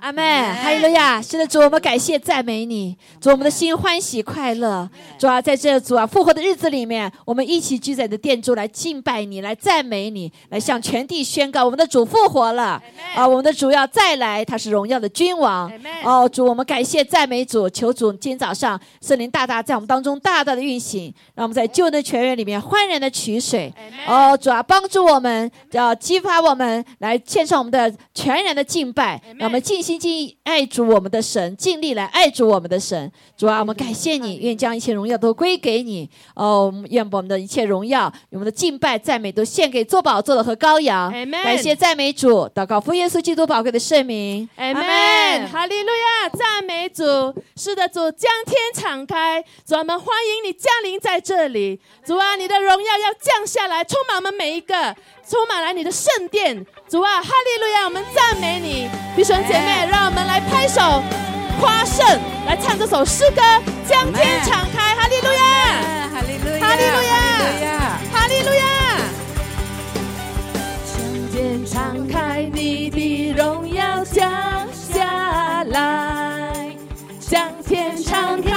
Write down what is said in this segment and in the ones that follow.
阿妹！哈利路亚！是的，主，我们感谢赞美你，主，我们的心欢喜快乐。主啊，在这主啊复活的日子里面，我们一起聚在的殿中来敬拜你，来赞美你，来向全地宣告我们的主复活了。啊，我们的主要再来，他是荣耀的君王。哦，主，我们感谢赞美主，求主今天早上圣灵大大在我们当中大大的运行，让我们在旧的泉源里面欢然的取水。哦，主啊，帮助我们，要激发我们来献上我们的全然的敬拜，让我们尽心尽意爱主我们的神，尽力来爱主我们的神。主啊，我们感谢你，愿将一切荣耀都归给你。哦，愿把我们的一切荣耀、我们的敬拜、赞美都献给做宝座的和羔羊。感谢赞美主，祷告奉耶稣基督宝贵的圣名。阿门。哈利路亚，赞美主。是的，主将天敞开，主我们欢迎你降临在这里。主啊，你的荣耀要降下来，充满我们每一个，充满了你的圣殿。主啊，哈利路亚，我们赞美你，弟兄姐妹，让我们来拍手夸胜，来唱这首诗歌，将天敞开，哈利路亚，哈利路亚，哈利路亚，哈利路亚，将天敞开，你的荣耀降下来，将天敞开，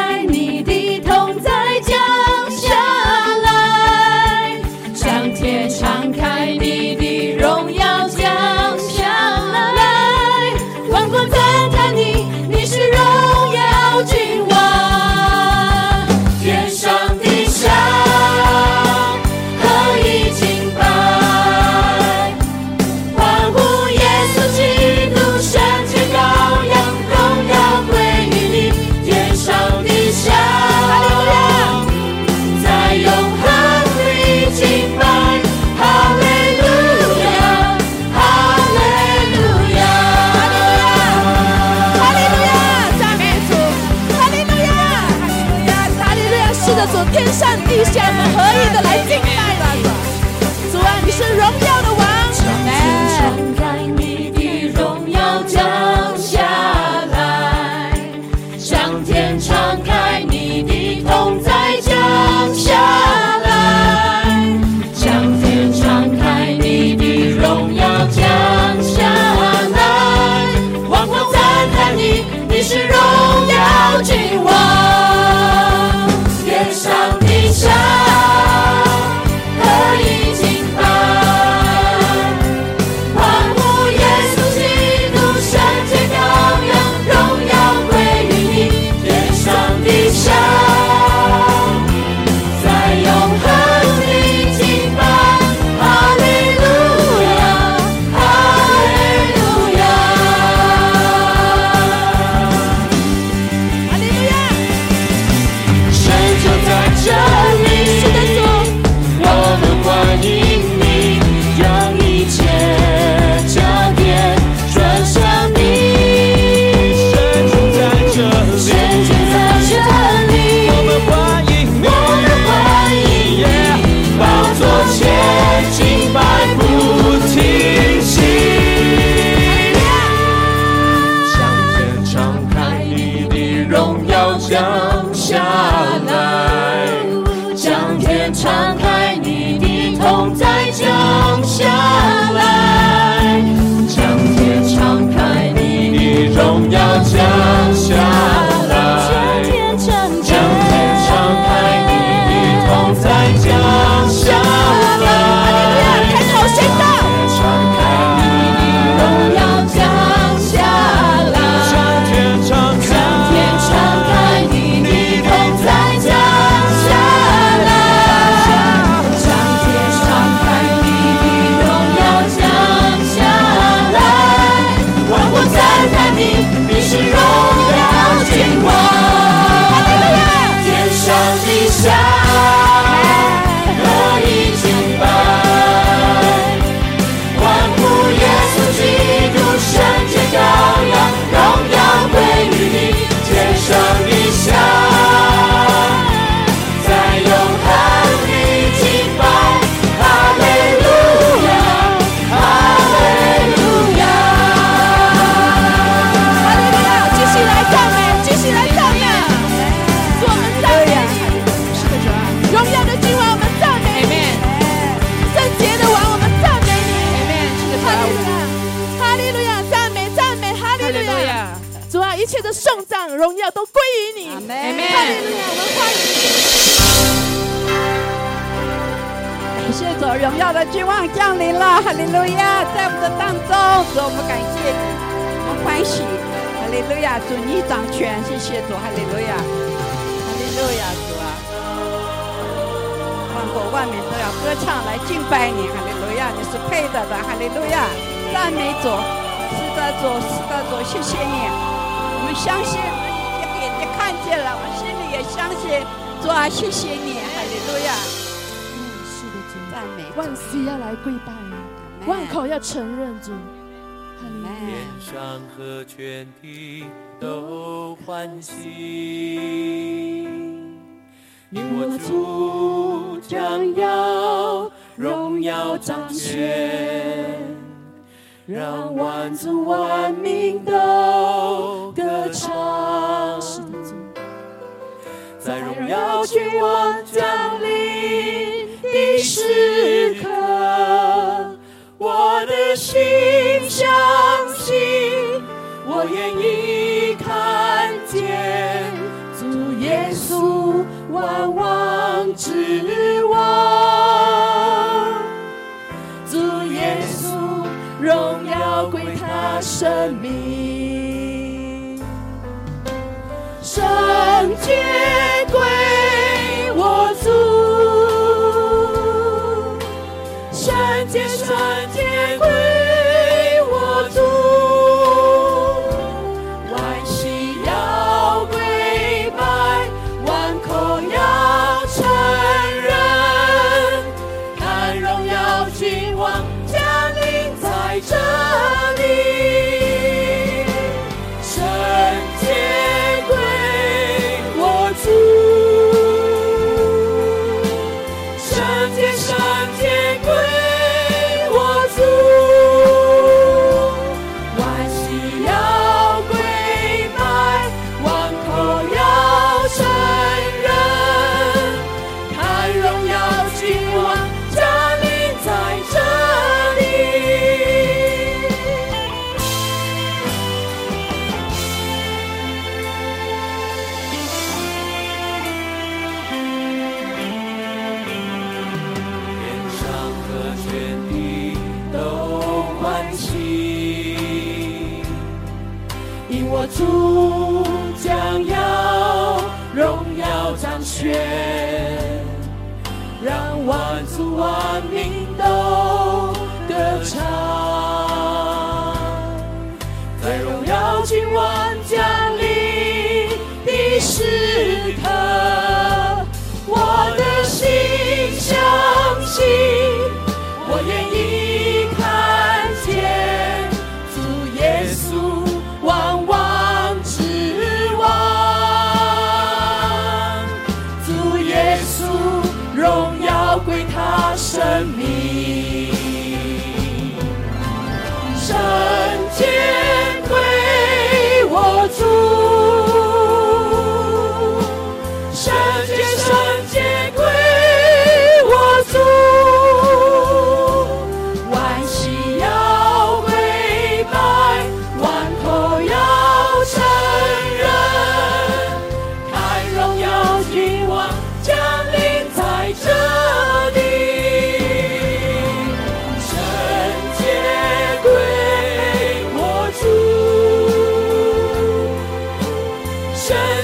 万族万民都歌唱。在荣耀君王降临的时刻，我的心相信，我愿意看见主耶稣万王之王。生命。圣洁。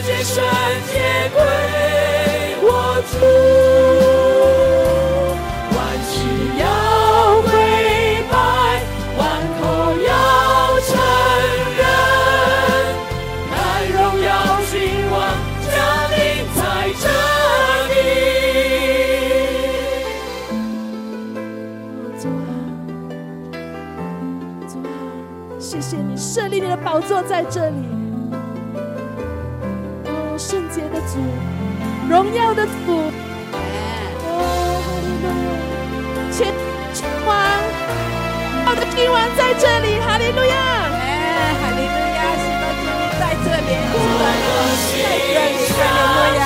界圣洁归我主，万事要归拜，万口要承认，太荣耀君王降临在这里。主啊，主啊，谢谢你设立你的宝座在这里。荣耀的主，哦，哈利，千千万，我的听王在这里，哈利路亚，哈利路亚，在这里，在这里，哈利路亚。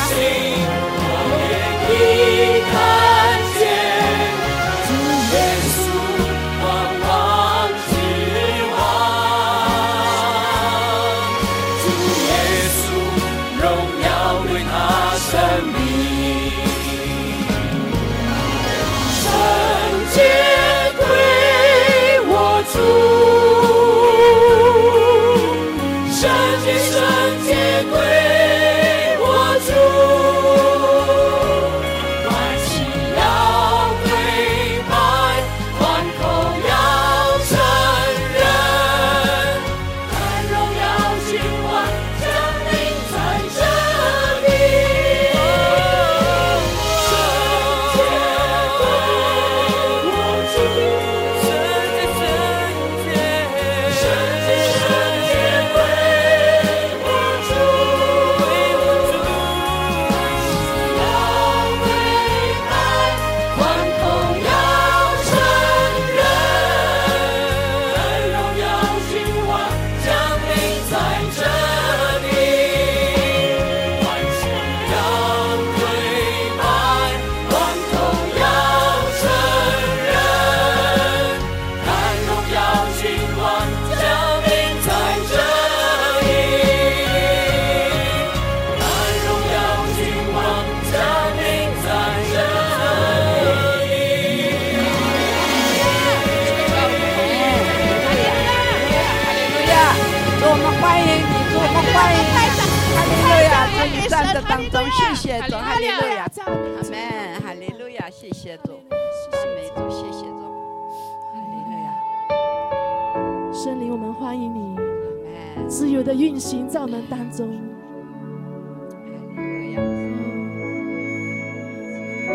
的运行在我们当中，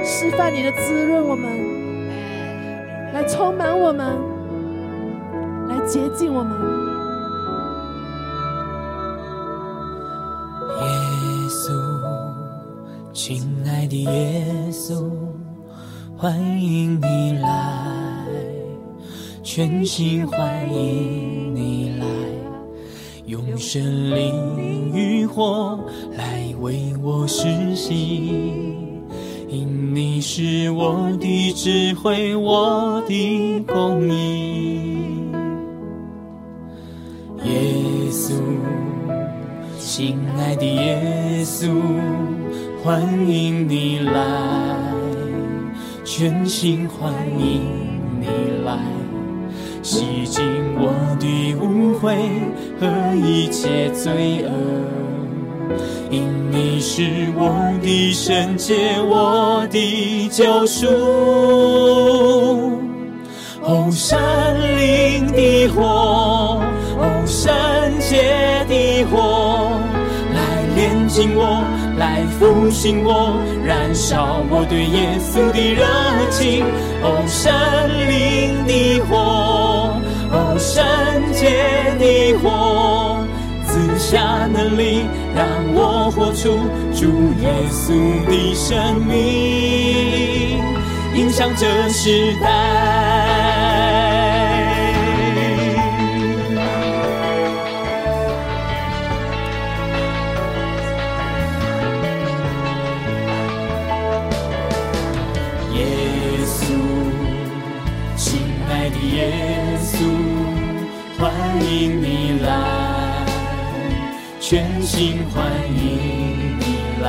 释放，你的滋润我们，来充满我们，来洁净我们。耶稣，亲爱的耶稣，欢迎你来，全心欢迎你来，用神灵与火来为我实行，因你是我的智慧，我的公义，耶稣。亲爱的耶稣，欢迎你来，全心欢迎你来，洗净我的污秽和一切罪恶。因你是我的圣洁，我的救赎。哦，山林的火，哦，圣洁的火，来炼净我，来复兴我，燃烧我对耶稣的热情。哦，山林的火，圣洁的火，赐下能力，让我活出主耶稣的生命。影响这时代。心欢迎你来。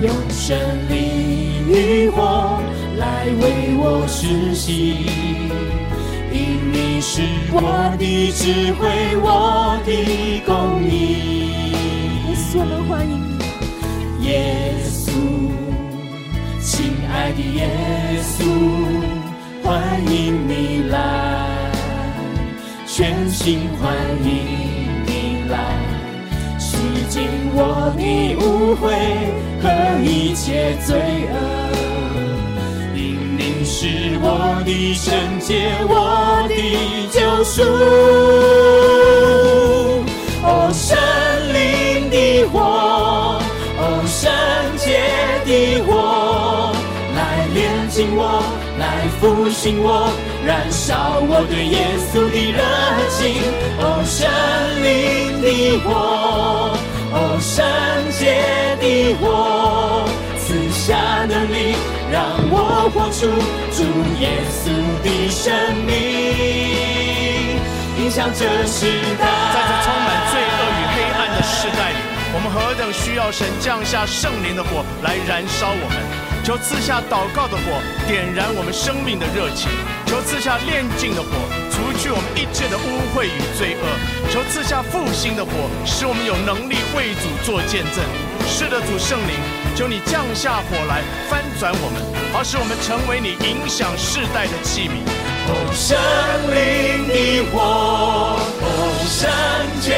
用神灵与火来为我实行，因你是我的智慧，我的公义。耶稣，我们欢迎你，耶稣，亲爱的耶稣，欢迎你来，全心欢迎你来，洗净我的污秽和一切罪恶。因你是我的圣洁，我的救赎。哦，神灵的火，哦，圣洁的火，来炼净我，来复兴我，燃烧我对耶稣的热情。哦，神灵的火，哦，圣洁的火，赐下能力，让我活出主耶稣的生命，影响这时代。在这充满罪恶与黑暗的时代里，我们何等需要神降下圣灵的火来燃烧我们！求赐下祷告的火，点燃我们生命的热情；求赐下炼净的火，切的污秽与罪恶；求赐下复兴的火，使我们有能力为主做见证。是的，主圣灵，求你降下火来翻转我们，好使我们成为你影响世代的器皿。哦，圣灵的火，哦，圣洁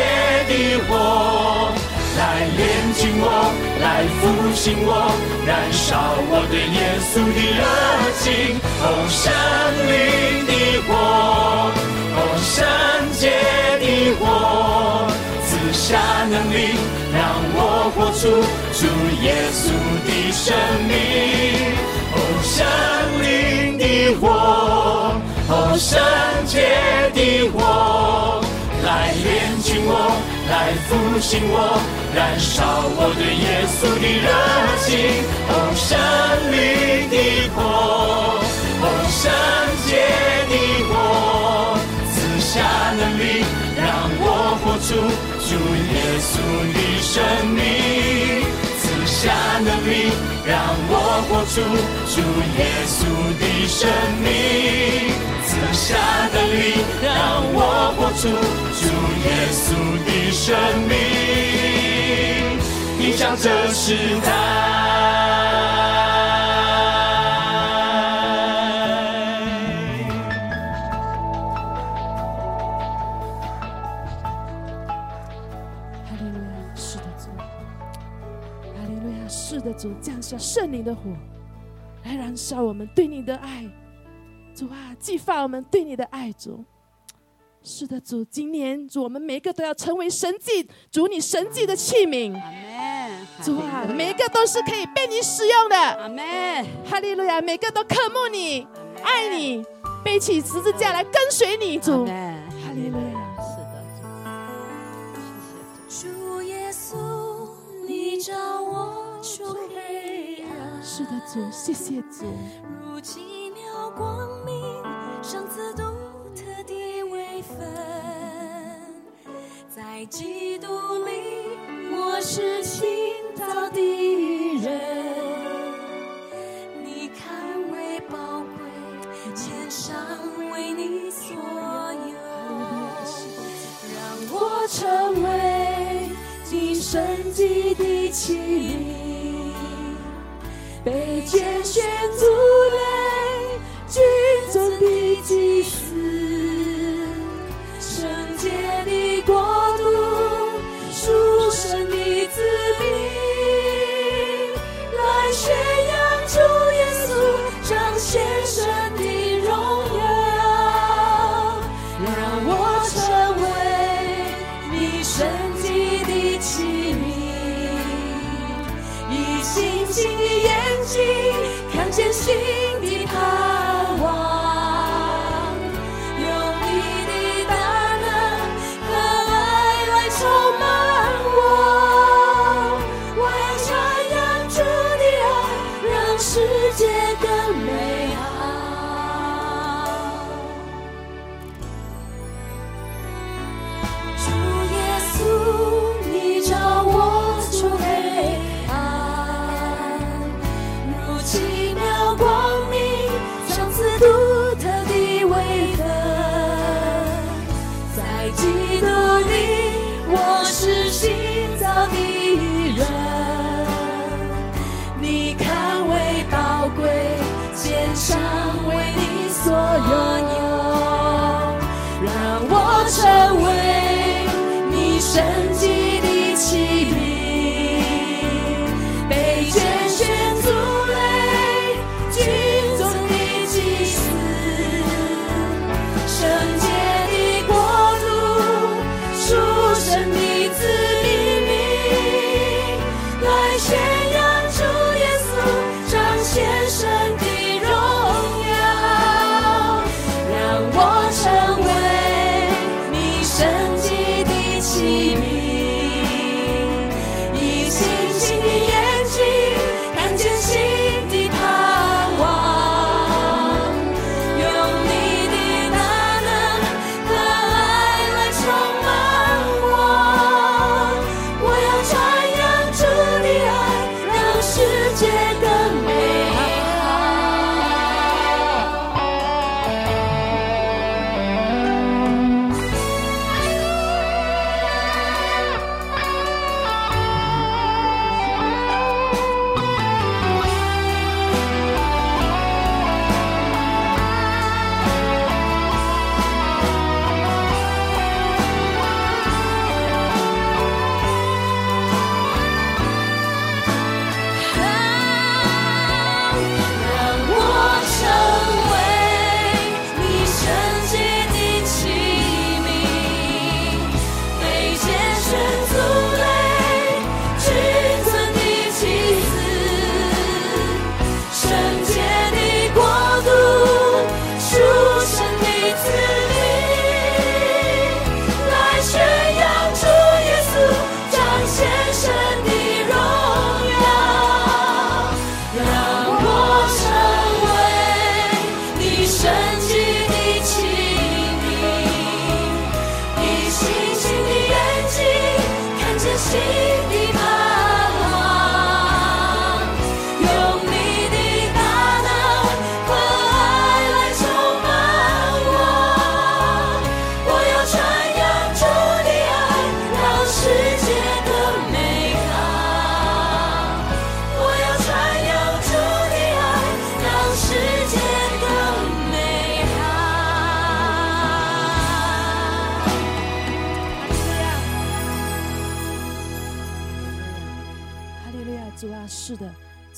的火，来炼净我，来复兴我，燃烧我对耶稣的热情。哦，圣灵的火，哦，圣洁的火，赐下能力，让我活出主耶稣的生命。哦，圣灵的火。哦，圣洁的火，来炼净我，来复兴我，燃烧我对耶稣的热情。哦，圣灵的火，哦，圣洁，下能力，让我活出主耶稣的生命。赐下能力，让我活出主耶稣的生命。赐下能力，让我活出主耶稣的生命，影响这时代。的主，降下圣灵的火，来燃烧我们对你的爱。主啊，激发我们对你的爱，主。是的，主，今年主，我们每一个都要成为神迹，主你神迹的器皿。阿门。主啊，每一个都是可以被你使用的。阿门。哈利路亚，每个都渴慕你，爱你，背起十字架来跟随你，主。哈利路亚。是的，主。谢谢主。主耶稣，你找我出黑暗，是的，主，谢谢主。如奇妙光明，上次独特的微分，在基督里我是倾倒的人，你看为宝贵，献上为你所有，让我成为你神迹的器皿。被拣选族类，君尊的祭司，圣洁的国度，属神的子民，来宣扬主耶稣彰显神的荣耀，让我成为你圣洁的器皿。以星星的眼睛心。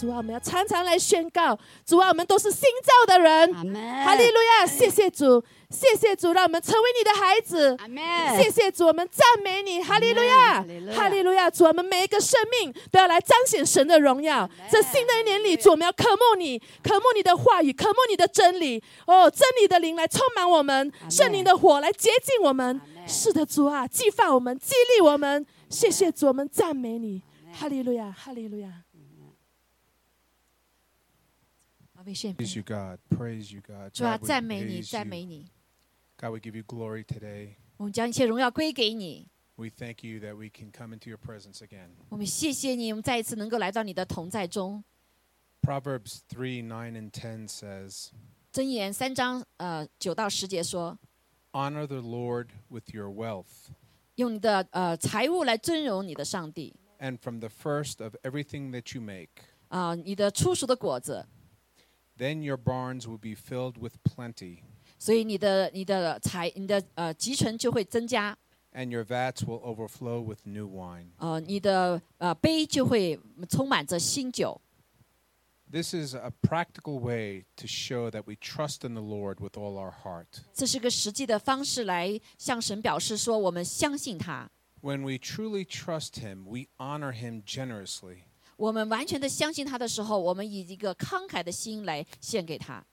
主啊，我们要常常来宣告，主啊，我们都是新造的人。哈利路亚！谢谢主，谢谢主，让我们成为你的孩子。谢谢主，我们赞美你，哈利路亚哈利路，亚哈利路亚！主，我们每一个生命都要来彰显神的荣耀。在新的一年里，主，我们要渴慕你，渴慕你的话语，渴慕你的真理。哦，真理的灵来充满我们，圣灵的火来洁净我们。是的，主啊，激发我们，激励我们。谢谢主，我们赞美你，哈利路亚，哈利路亚。好，为献 Praise you, God. Praise you, God. 主啊， God, we 赞美你， praise 赞 you. 美你。 God, we give you glory today. 我们将一切荣耀归给你。 We thank you that we can come into your presence again. 我们谢谢你，我们再一次能够来到你的同在中。 Proverbs 3 9 and 10 says, 箴言三章呃九到十节说， Honor the Lord with your wealth, 用你的呃财物来尊荣你的上帝 and from the first of everything that you make. 啊、你的初熟的果子， Then your barns will be filled with plenty, 所以你的你的财你的呃集存就会增加， and your vats will overflow with new wine. 呃你的呃杯就会充满着新酒。 This is a practical way to show that we trust in the Lord with all our heart. 这是个实际的方式来向神表示说，我们相信他。 When we truly trust Him, we honor Him generously. 我们完全的相信他的时候，我们以一个慷慨的心来献给他。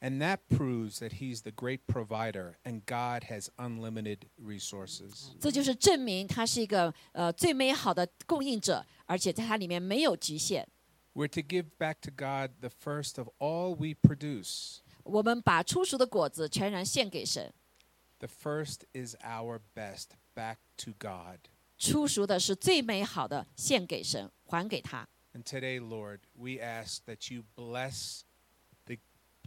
And that proves that He's the great provider and God has unlimited resources. 这就是证明他是一个呃最美好的供应者，而且在他里面没有局限。We're to give back to God the first of all we produce. 我们把初熟的果子全然献给神，The first is our best back to God. 初熟的是最美好的，献给神，还给他。 And today, Lord, we ask that you bless the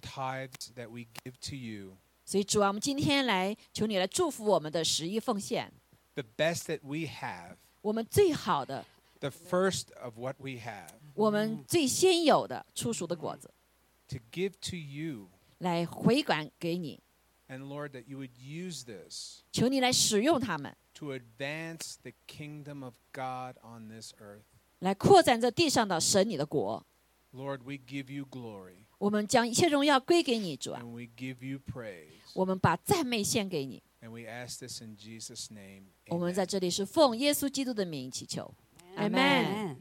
tithes that we give to you, 所以主啊，我们今天来求你来祝福我们的十一奉献， the best that we have, 我们最好的， the first of what we have, 我们最先有的初熟的果子， to give to you. 来回管给你， And Lord, that you would use this 求你来使用它们， to advance the kingdom of God on this earth. 来扩展这地上的神你的国。Lord, we give you glory 我们将一切荣耀归给你，主啊，and we give you praise. 我们把赞美献给你。And we ask this in Jesus' name. 我们.在这里是奉耶稣基督的名祈求。Amen.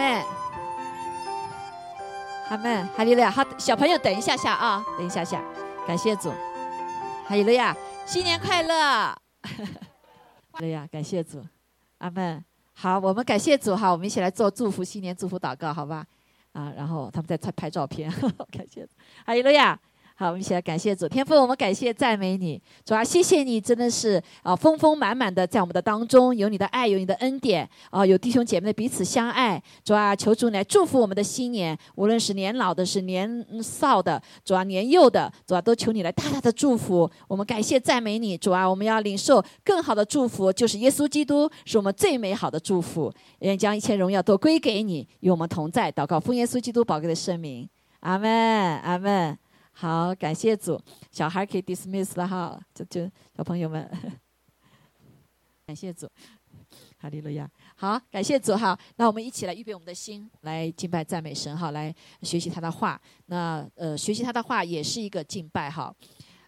阿门，阿门，哈利路亚。好，小朋友等一下下啊，等一下下，感谢主，哈利路亚，新年快乐，哈利路亚，感谢主，阿门。好，我们感谢主。哈，我们一起来做祝福新年祝福祷告，好吧？啊，然后他们在拍照片，感谢，哈利路亚。好，我们一起来感谢主，天父，我们感谢赞美你，主啊，谢谢你，真的是啊，丰丰满满的在我们的当中，有你的爱，有你的恩典啊，有弟兄姐妹的彼此相爱，主啊，求主来祝福我们的新年，无论是年老的，是年少的，主啊，年幼的，主啊，都求你来大大的祝福。我们感谢赞美你，主啊，我们要领受更好的祝福，就是耶稣基督是我们最美好的祝福，愿将一切荣耀都归给你，与我们同在。祷告奉耶稣基督宝贵的圣名，阿门，阿门。好，感谢主，小孩可以 dismiss 了哈，就就小朋友们，感谢主，哈利路亚。好，感谢主哈。那我们一起来预备我们的心，来敬拜赞美神哈，来学习他的话。那呃，学习他的话也是一个敬拜哈，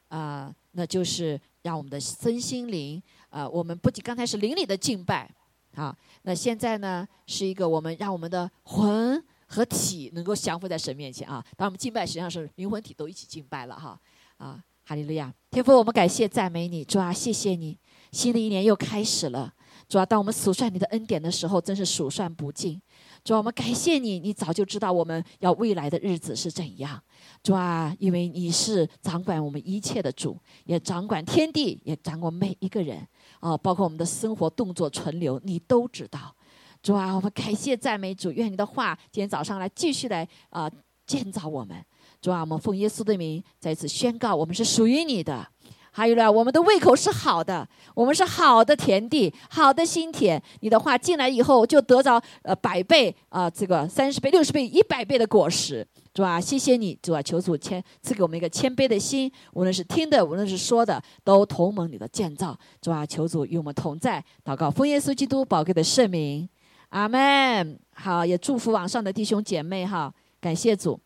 啊、那就是让我们的身心灵啊、我们不仅刚才是灵里的敬拜，啊，那现在呢是一个我们让我们的魂和体能够降服在神面前啊。当，我们敬拜实际上是灵魂体都一起敬拜了哈啊，哈利路亚！天父，我们感谢赞美你，主啊，谢谢你，新的一年又开始了。主啊，当我们数算你的恩典的时候，真是数算不尽。主啊，我们感谢你，你早就知道我们要未来的日子是怎样。主啊，因为你是掌管我们一切的主，也掌管天地，也掌管每一个人啊，包括我们的生活、动作、存留，你都知道。主啊，我们感谢赞美主，愿你的话今天早上来继续来啊、建造我们。主啊，我们奉耶稣的名再次宣告，我们是属于你的。还有呢，我们的胃口是好的，我们是好的田地，好的心田。你的话进来以后，就得着呃百倍啊、这个三十倍、六十倍、一百倍的果实。主啊，谢谢你，主啊，求主谦赐给我们一个谦卑的心，无论是听的，无论是说的，都同盟你的建造。主啊，求主与我们同在。祷告，奉耶稣基督宝贵的圣名，阿门。好，也祝福网上的弟兄姐妹哈，感谢主，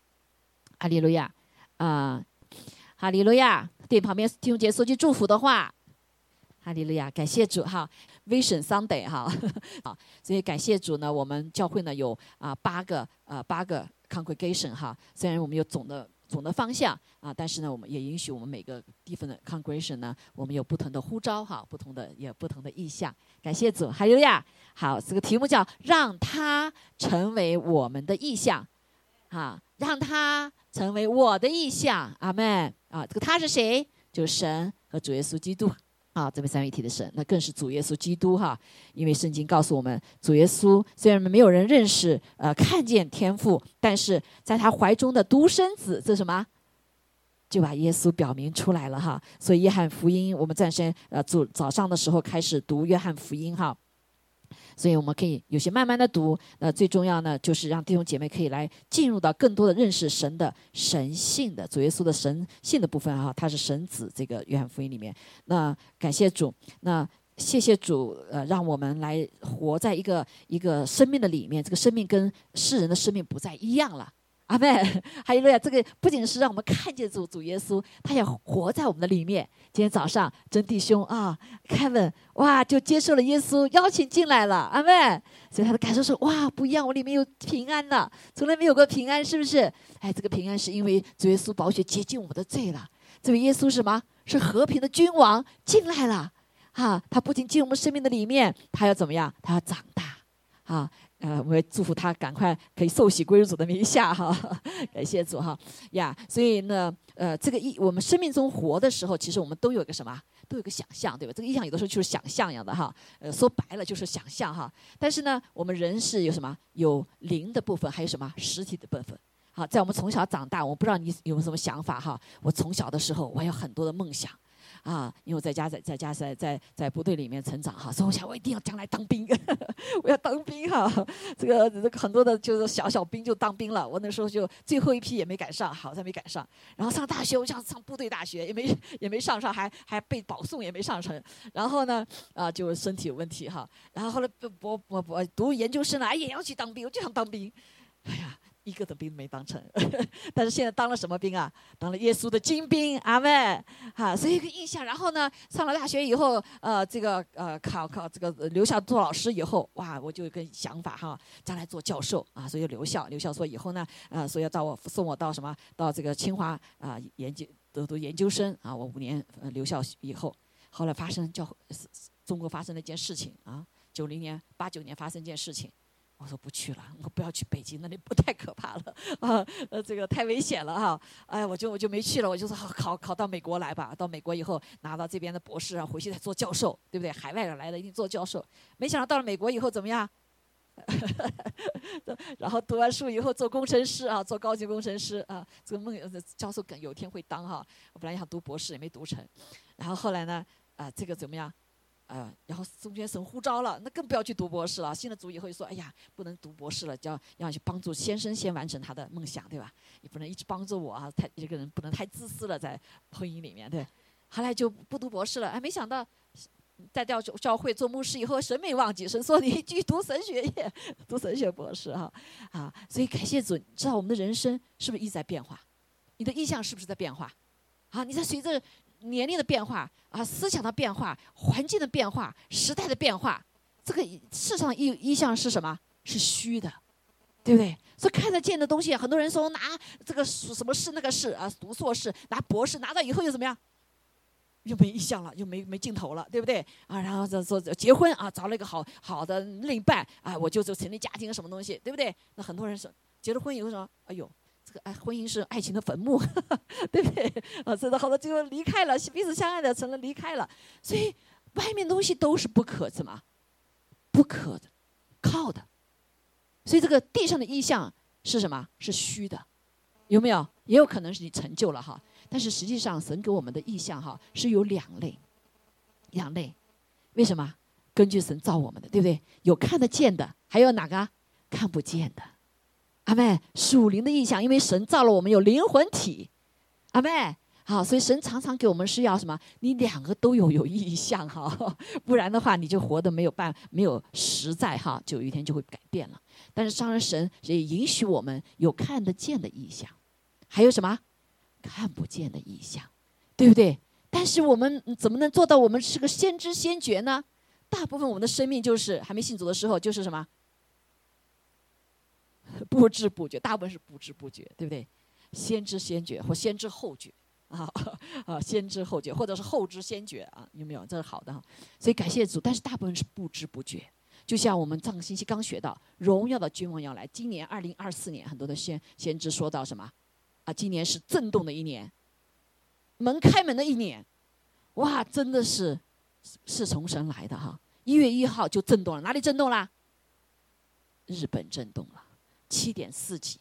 哈利路亚啊、哈利路亚。对旁边弟兄姐说句祝福的话，哈利路亚，感谢主哈，Vision Sunday 哈，好，所以感谢主呢，我们教会呢有啊八个啊八个 congregation 哈，虽然我们有总的总的方向啊，但是呢，我们也允许我们每个地方的 congregation 呢，我们有不同的呼召哈，不同的也不同的意向，感谢主，还有呀。好，这个题目叫让他成为我们的意向，啊，让他成为我的意向，阿门啊！这个他是谁？就是神和主耶稣基督啊，这位三位一体的神，那更是主耶稣基督哈。因为圣经告诉我们，主耶稣虽然没有人认识，呃，看见天父，但是在他怀中的独生子，这什么？就把耶稣表明出来了哈。所以约翰福音，我们暂时呃早早上的时候开始读约翰福音哈。所以我们可以有些慢慢的读，那最重要呢，就是让弟兄姐妹可以来进入到更多的认识神的神性的主耶稣的神性的部分哈，他是神子，这个约翰福音里面。那感谢主，那谢谢主，呃，让我们来活在一个一个生命的里面，这个生命跟世人的生命不再一样了。阿妹，还有呀，这个不仅是让我们看见主主耶稣，他也活在我们的里面。今天早上，真弟兄啊，Kevin，哇，就接受了耶稣邀请进来了，阿妹。所以他的感受是哇，不一样，我里面有平安了，从来没有过平安，是不是？哎，这个平安是因为主耶稣宝血洁净我们的罪了。这位耶稣是什么？是和平的君王进来了，哈，他不仅进我们生命的里面，他要怎么样？他要长大，啊。呃，我也祝福他赶快可以受洗归入主的名下哈，感谢主哈呀。所以呢，呃，这个意我们生命中活的时候，其实我们都有个什么，都有个想象，对吧？这个意象有的时候就是想象一样的哈，呃，说白了就是想象哈。但是呢，我们人是有什么？有灵的部分，还有什么实体的部分？好，在我们从小长大，我不知道你有没有什么想法哈。我从小的时候，我有很多的梦想。啊，因为我在家在在家在在在部队里面成长哈，所以我想我一定要将来当兵，我要当兵哈。这个这个很多的就是小小兵就当兵了，我那时候就最后一批也没赶上，好在没赶上。然后上大学，我想上部队大学也没 也没上上，还还被保送也没上成。然后呢，啊，就身体有问题哈。然后后来我我我读研究生了，哎也要去当兵，我就想当兵。哎呀。一个的兵没当成，但是现在当了什么兵啊？当了耶稣的精兵，阿妹哈，所以一个印象。然后呢，上了大学以后，呃，这个呃考考这个留校做老师以后，哇，我就有个想法哈，将来做教授啊，所以留校留校说以后呢，呃，所以要到我送我到什么到这个清华啊研究读读研究生啊，我五年留校以后，后来发生教中国发生了一件事情啊，九零年八九年发生一件事情。我说不去了，我不要去北京，那里不太可怕了啊，呃，这个太危险了哈，哎，我就我就没去了，我就说好考考到美国来吧，到美国以后拿到这边的博士啊，回去再做教授，对不对？海外来的一定做教授，没想到到了美国以后怎么样？然后读完书以后做工程师啊，做高级工程师啊，这个梦教授梗有一天会当哈，我本来想读博士也没读成，然后后来呢，啊，这个怎么样？呃，然后中间神呼召了，那更不要去读博士了。信了主以后就说：“哎呀，不能读博士了，就要要去帮助先生先完成他的梦想，对吧？你不能一直帮助我啊，太一个人不能太自私了，在婚姻里面，对。后来就不读博士了，哎，没想到在教教会做牧师以后，神没忘记，神说你去读神学业，读神学博士哈 啊！所以感谢主，知道我们的人生是不是一直在变化？你的意向是不是在变化？啊，你在随着年龄的变化啊，思想的变化、环境的变化、时代的变化，这个世上一一向是什么？是虚的，对不对？所以看得见的东西，很多人说拿这个什么试那个试啊，读硕士拿博士拿到以后又怎么样？又没意向了，又没没尽头了，对不对？啊，然后这说结婚啊，找了一个好好的另一半啊，我就就成立家庭什么东西，对不对？那很多人说结了婚以后说，哎呦，哎婚姻是爱情的坟墓，对不对？啊，真的好多就离开了，彼此相爱的成了离开了，所以外面东西都是不可怎么，不可靠的。所以这个地上的意象是什么？是虚的，有没有？也有可能是你成就了哈。但是实际上，神给我们的意象哈是有两类，两类。为什么？根据神造我们的，对不对？有看得见的，还有哪个看不见的？阿妹，属灵的意象，因为神造了我们有灵魂体，阿妹，好，所以神常常给我们是要什么？你两个都有有意象哈，不然的话你就活得没有办没有实在哈，就有一天就会改变了。但是当然，神也允许我们有看得见的意象，还有什么？看不见的意象，对不对？但是我们怎么能做到我们是个先知先觉呢？大部分我们的生命就是还没信主的时候，就是什么？不知不觉，大部分是不知不觉，对不对？先知先觉或先知后觉啊啊，先知后觉或者是后知先觉啊，有没有？这是好的哈。所以感谢主，但是大部分是不知不觉。就像我们上个星期刚学到，荣耀的君王要来。今年二零二四年，很多的先先知说到什么？啊，今年是震动的一年，门开门的一年，哇，真的是是从神来的哈！一月一号就震动了，哪里震动啦？日本震动了，七点四级，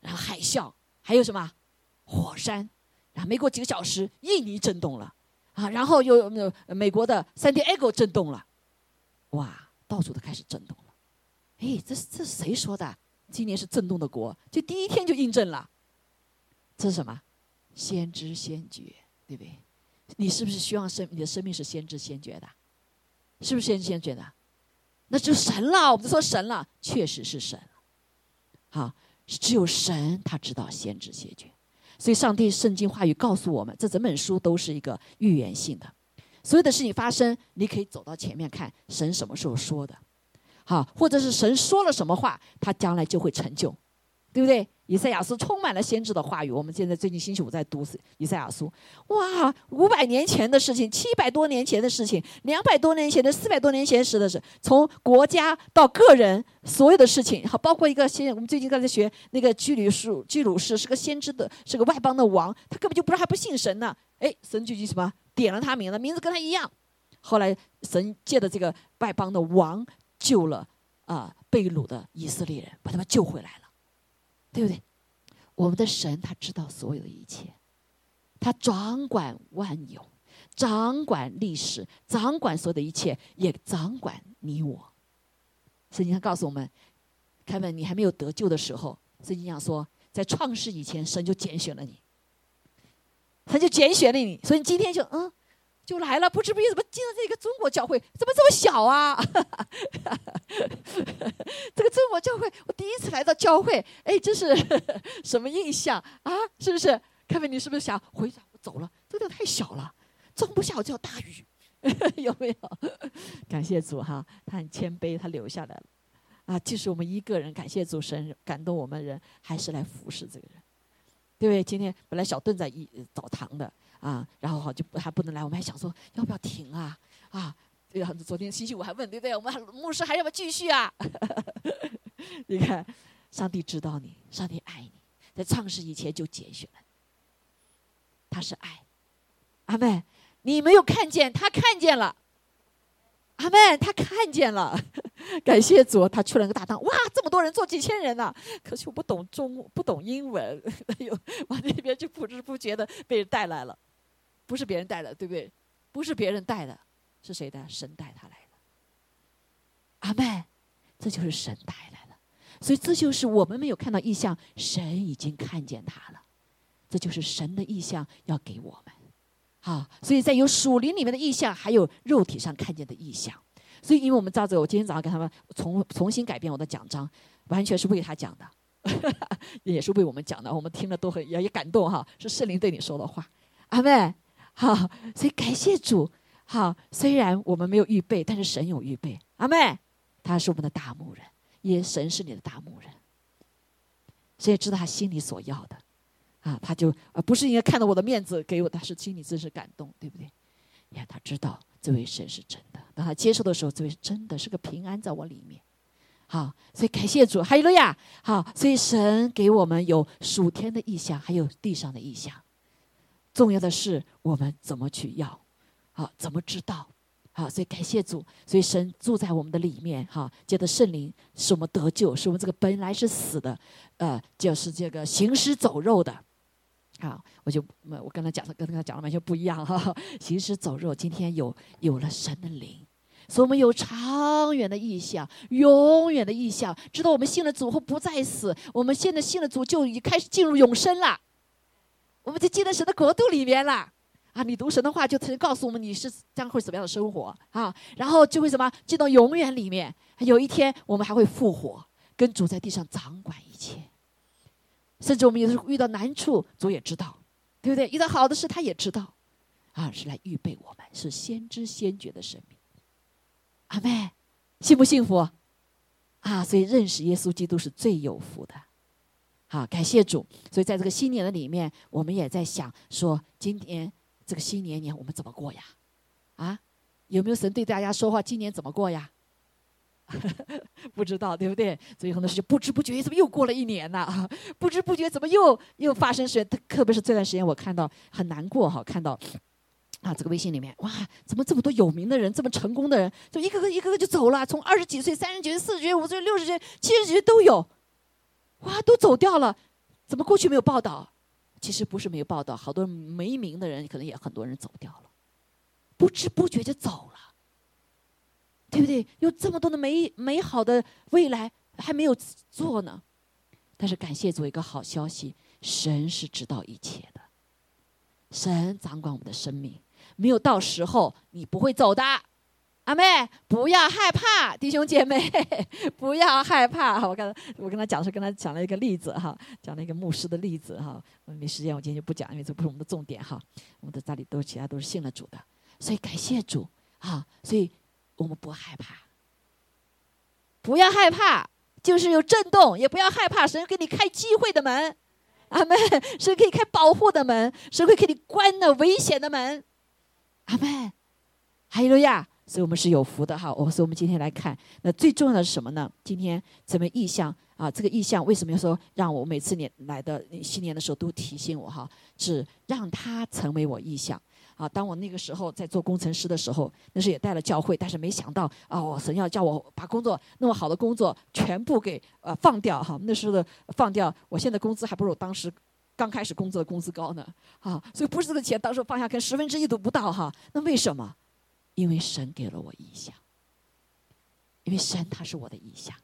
然后海啸，还有什么？火山，然后没过几个小时，印尼震动了，啊，然后又有美国的三 D Ego 震动了，哇，到处都开始震动了。哎，这这谁说的？今年是震动的国，就第一天就印证了。这是什么？先知先觉，对不对？你是不是希望生你的生命是先知先觉的？是不是先知先觉的？那就神了，我们就说神了，确实是神。好，只有神他知道先知先觉，所以上帝圣经话语告诉我们，这整本书都是一个预言性的。所有的事情发生，你可以走到前面看神什么时候说的，好，或者是神说了什么话，他将来就会成就，对不对？以赛亚书充满了先知的话语。我们现在最近星期五在读以赛亚书，哇，五百年前的事情，七百多年前的事情，两百多年前的，四百多年前时的事，从国家到个人，所有的事情，好，包括一个先，我们最近刚才学那个居鲁士，居鲁士是个先知的，是个外邦的王，他根本就不是还不信神呢。哎，神就什么点了他名了，名字跟他一样。后来神借的这个外邦的王救了啊被掳的以色列人，把他们救回来了。对不对？我们的神他知道所有的一切，他掌管万有，掌管历史，掌管所有的一切，也掌管你我。圣经上告诉我们，凯文，你还没有得救的时候，圣经上说，在创世以前，神就拣选了你，他就拣选了你，所以你今天就嗯。就来了，不知不觉怎么进了这个中国教会？怎么这么小啊？这个中国教会，我第一次来到教会，哎，这是 什么印象啊？是不是？凯文，你是不是想回转？走了，这个太小了，装不下我叫大鱼，有没有？感谢主哈，他很谦卑，他留下来了。啊，就是我们一个人，感谢主神感动我们人，还是来服侍这个人，对？今天本来小邓在一澡堂的。啊，然后好就还不能来，我们还想说要不要停啊？啊，对啊，昨天星期五还问对不对？我们牧师还要不要继续啊？你看，上帝知道你，上帝爱你，在创世以前就拣选，他是爱，阿妹，你没有看见，他看见了，阿妹，他看见了，感谢主，他出了个大堂，哇，这么多人，坐几千人呢，可惜我不懂中，不懂英文，哎呦，往那边就不知不觉的被人带来了。不是别人带的，对不对？不是别人带的，是谁的？神带他来的。阿妹，这就是神带来的。所以这就是我们没有看到意象，神已经看见他了。这就是神的意象要给我们。好，所以在有属灵里面的意象，还有肉体上看见的意象。所以，因为我们知道这个，我今天早上跟他们重重新改变我的讲章，完全是为他讲的，也是为我们讲的。我们听了都很也也感动哈，是圣灵对你说的话，阿妹。好，所以感谢主。好，虽然我们没有预备，但是神有预备，阿妹，他是我们的大牧人，也神是你的大牧人，所以知道他心里所要的。啊，他就啊不是应该看到我的面子给我，他是心里真是感动，对不对？呀，他知道这位神是真的，当他接受的时候，这位真的是个平安在我里面。好，所以感谢主，哈利路亚。好，所以神给我们有属天的意象，还有地上的意象。重要的是我们怎么去要，好，怎么知道？好，所以感谢主，所以神住在我们的里面，哈，借着圣灵使我们得救，使我们这个本来是死的，呃，就是这个行尸走肉的。好，我就我跟他讲的跟他讲的完全不一样哈。行尸走肉，今天有有了神的灵，所以我们有长远的意向，永远的意向，知道我们信了主后不再死。我们现在信了主，就已开始进入永生了。我们就进了神的国度里面了啊！你读神的话，就曾经告诉我们你是将会怎么样的生活啊？然后就会什么进到永远里面。有一天我们还会复活，跟主在地上掌管一切。甚至我们有时候遇到难处，主也知道，对不对？遇到好的事，他也知道，啊，是来预备我们，是先知先觉的生命。阿妹，幸不幸福？啊，所以认识耶稣基督是最有福的。好，感谢主。所以在这个新年的里面，我们也在想说，今年这个新年年我们怎么过呀？啊，有没有神对大家说话？今年怎么过呀？不知道对不对？所以很多事情不知不觉怎么又过了一年呢？不知不觉怎么又又发生事？特别是这段时间，我看到很难过哈，看到啊这个微信里面哇，怎么这么多有名的人，这么成功的人，就一个个一个个就走了，从二十几岁、三十几岁、四十几岁、五十岁、六十岁、七十几岁都有，哇，都走掉了。怎么过去没有报道？其实不是没有报道，好多没名的人可能也很多人走掉了，不知不觉就走了。对不对？有这么多的美美好的未来还没有做呢，但是感谢主一个好消息，神是知道一切的，神掌管我们的生命，没有到时候你不会走的，阿妹不要害怕，弟兄姐妹 不要害怕。我刚才我跟他讲是跟他讲了一个例子哈，讲了一个牧师的例子哈，我没时间我今天就不讲，因为这不是我们的重点哈。我们的家里都其他都是信了主的，所以感谢主啊，所以。我们不害怕，不要害怕，就是有震动，也不要害怕。神给你开机会的门，阿妹。神可以开保护的门，神会给你关了危险的门，阿门。哈利路亚！所以我们是有福的哈。我所以我们今天来看，那最重要的是什么呢？今天怎么意向啊？这个意向为什么要说让我每次年来的新年的时候都提醒我哈？是让他成为我意向。啊，当我那个时候在做工程师的时候，那时也带了教会，但是没想到啊，神要叫我把工作那么好的工作全部给呃放掉哈。那时候的放掉，我现在工资还不如当时刚开始工作的工资高呢。啊，所以不是这个钱，当时放下跟十分之一都不到哈。那为什么？因为神给了我意向，因为神他是我的意向。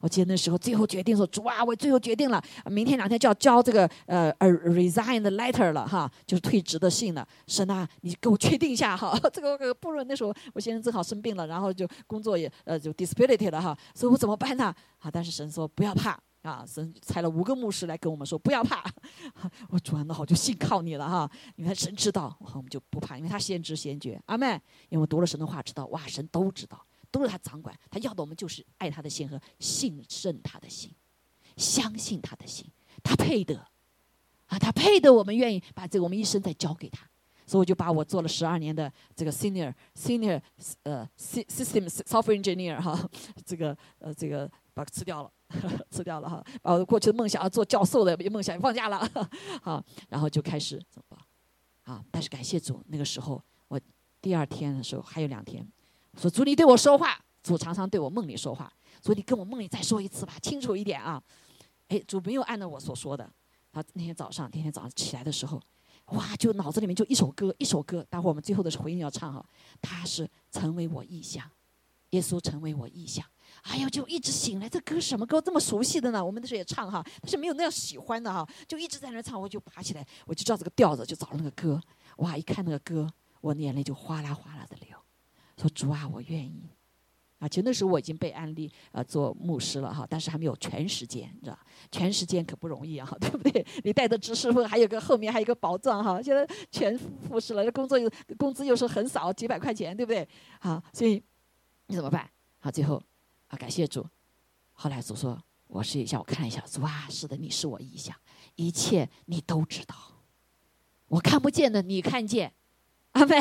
我记得那时候最后决定说主啊，我最后决定了，明天两天就要交这个呃呃 resign 的 letter 了哈，就是退职的信了。神啊，你给我确定一下哈，这个不论那时候我先生正好生病了，然后就工作也呃就 disability 了哈，所以我怎么办呢？啊，但是神说不要怕啊，神派了五个牧师来跟我们说不要怕。我主啊，那好就信靠你了哈，因为神知道，我们就不怕，因为他先知先觉。阿妹，因为我读了神的话，知道哇，神都知道。都是他掌管，他要的我们就是爱他的心和信任他的心，相信他的心，他配得啊，他配得我们愿意把这个我们一生再交给他，所以我就把我做了十二年的这个 senior senior 呃 system software engineer 哈，这个呃这个把它吃掉了，吃掉了哈，把我过去的梦想要做教授的梦想放下了，好，然后就开始怎么啊？但是感谢主，那个时候我第二天的时候还有两天。说主，你对我说话，主常常对我梦里说话。说你跟我梦里再说一次吧，清楚一点啊！哎，主没有按照我所说的。他那天早上，那天早上起来的时候，哇，就脑子里面就一首歌，一首歌。待会儿我们最后的回应要唱哈，他是成为我意象，耶稣成为我意象。哎呦，就一直醒来，这歌什么歌这么熟悉的呢？我们那时候也唱哈，但是没有那样喜欢的哈，就一直在那唱。我就爬起来，我就照这个调子就找那个歌。哇，一看那个歌，我的眼泪就哗啦哗啦的流，说主啊，我愿意。啊，其实那时候我已经被安利呃做牧师了哈，但是还没有全时间，你知道，全时间可不容易啊，对不对？你带着知识分，还有个后面还有个保障哈，现在全复试了，工作又工资又是很少，几百块钱，对不对？好，所以你怎么办？好，最后啊，感谢主。后来主说，我试一下，我看一下，主啊，是的，你是我意向，一切你都知道，我看不见的你看见，阿妹，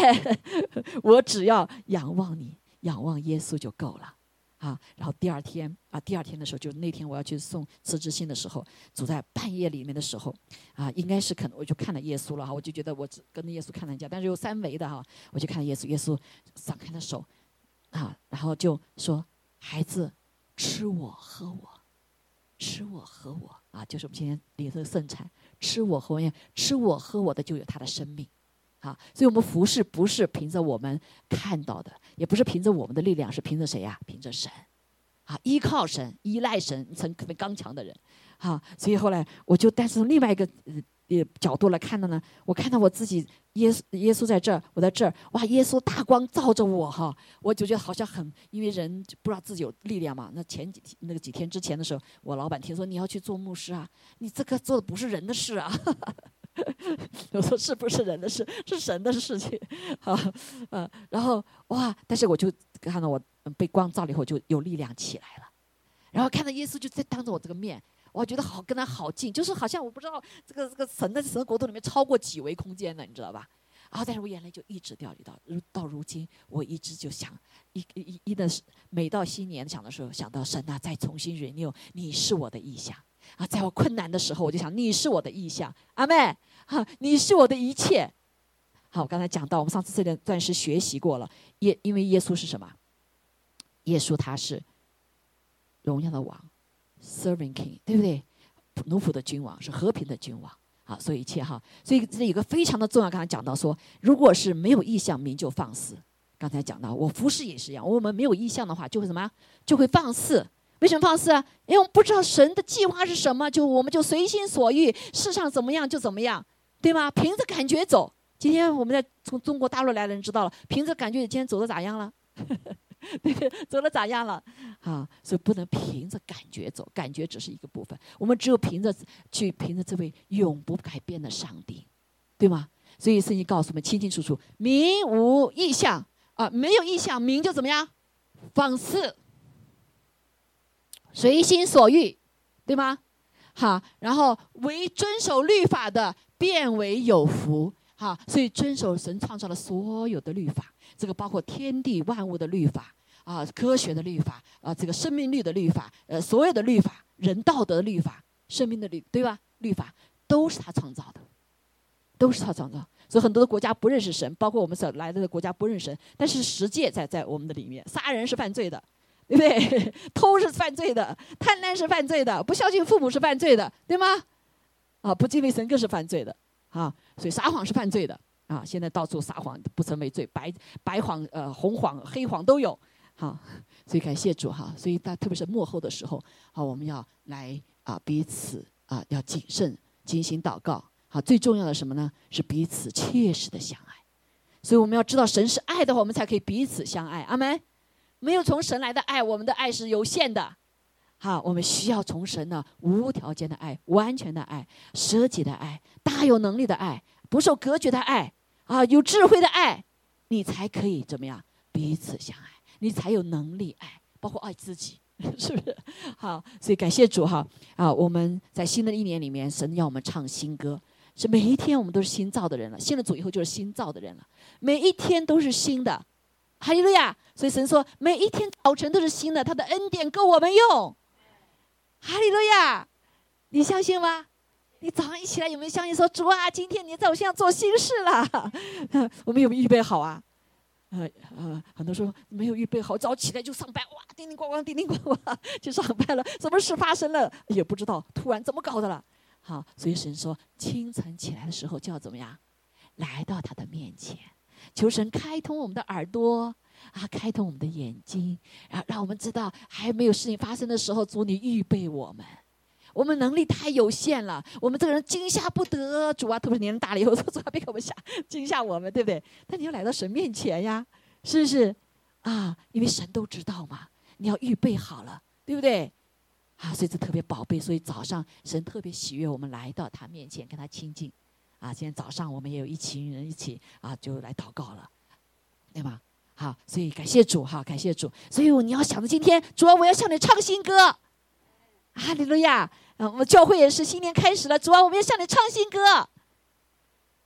我只要仰望你。仰望耶稣就够了，啊！然后第二天啊，第二天的时候，就那天我要去送辞职信的时候，走在半夜里面的时候，啊，应该是可能我就看了耶稣了哈，我就觉得我只跟着耶稣看了一下，但是有三维的哈，我就看耶稣，耶稣张开的手，啊，然后就说：“孩子，吃我喝我，吃我喝我啊！”就是我们今天领受圣餐，吃我喝我，吃我喝我的就有他的生命。啊，所以我们服侍不是凭着我们看到的，也不是凭着我们的力量，是凭着谁呀？凭着神，啊，依靠神，依赖神，成特别刚强的人，啊，所以后来我就，但是从另外一个呃角度来看的呢，我看到我自己，耶稣耶稣在这儿，我在这儿，哇，耶稣大光照着我哈，我就觉得好像很，因为人不知道自己有力量嘛。那前几天那个几天之前的时候，我老板听说你要去做牧师啊，你这个做的不是人的事啊。我说是不是人的事，是神的事情，啊，嗯，然后哇，但是我就看到我被光照了以后就有力量起来了，然后看到耶稣就在当着我这个面，我觉得好跟他好近，就是好像我不知道这个这个神的神的国度里面超过几维空间呢，你知道吧？啊，但是我眼泪就一直掉，到到如今，我一直就想一一一的每到新年想的时候，想到神啊，再重新 renew，你是我的意象。啊，在我困难的时候，我就想你是我的意象，阿妹，哈，你是我的一切。好，我刚才讲到，我们上次这段暂时学习过了，耶，因为耶稣是什么？耶稣他是荣耀的王，Serving King，对不对？奴仆的君王是和平的君王。好，所以一切哈，所以这里有个非常的重要。刚才讲到说，如果是没有意向，民就放肆。刚才讲到，我服侍也是一样，我们没有意向的话，就会什么？就会放肆。为什么放肆啊？因为我们不知道神的计划是什么，就我们就随心所欲，世上怎么样就怎么样，对吗？凭着感觉走。今天我们在从中国大陆来的人知道了，凭着感觉今天走的咋样了？对，走的咋样了？啊，所以不能凭着感觉走，感觉只是一个部分。我们只有凭着去凭着这位永不改变的上帝，对吗？所以圣经告诉我们清清楚楚：民无意向啊，没有意向，民就怎么样？放肆。随心所欲，对吗？好，然后为遵守律法的，变为有福。好，所以遵守神创造了所有的律法，这个包括天地万物的律法啊，科学的律法啊，这个生命律的律法，呃，所有的律法，人道德的律法，生命的律，对吧？律法都是他创造的，都是他创造。所以很多的国家不认识神，包括我们所来的国家不认识神，但是实践在在我们的里面，杀人是犯罪的。对不对？偷是犯罪的，贪婪是犯罪的，不孝敬父母是犯罪的，对吗？啊，不敬畏神更是犯罪的啊！所以撒谎是犯罪的啊！现在到处撒谎不成为罪，白白谎、呃红谎、黑谎都有。好，所以感谢主哈！所以大特别是幕后的时候，好，我们要来啊彼此啊要谨慎、精心祷告。好，最重要的什么呢？是彼此切实的相爱。所以我们要知道神是爱的话，我们才可以彼此相爱。阿门。没有从神来的爱，我们的爱是有限的。好，我们需要从神的无条件的爱、完全的爱、舍己的爱、大有能力的爱、不受隔绝的爱啊，有智慧的爱，你才可以怎么样彼此相爱，你才有能力爱，包括爱自己，是不是？好，所以感谢主哈啊！我们在新的一年里面，神要我们唱新歌，是每一天我们都是新造的人了。信了主以后就是新造的人了，每一天都是新的。哈利路亚！所以神说，每一天早晨都是新的，他的恩典够我们用。哈利路亚！你相信吗？你早上一起来有没有相信说主啊，今天你在我身上做新事了？我们有没有预备好啊？呃呃，很多时候没有预备好，早起来就上班，哇，叮叮咣咣，叮叮咣咣就上班了。什么事发生了也不知道，突然怎么搞的了？好，所以神说，清晨起来的时候就要怎么样？来到他的面前。求神开通我们的耳朵啊，开通我们的眼睛，然后让我们知道还没有事情发生的时候，主你预备我们。我们能力太有限了，我们这个人惊吓不得，主啊，特别是年龄大了以后，说主啊，别给我们吓惊吓我们，对不对？但你要来到神面前呀，是不是？啊，因为神都知道嘛，你要预备好了，对不对？啊，所以这特别宝贝，所以早上神特别喜悦我们来到他面前跟他亲近。啊，今天早上我们也有一群人一起啊，就来祷告了，对吗？好，所以感谢主哈，感谢主。所以你要想着今天，主啊，我要向你唱新歌，哈利路亚！啊，我们教会也是新年开始了，主啊，我们要向你唱新歌，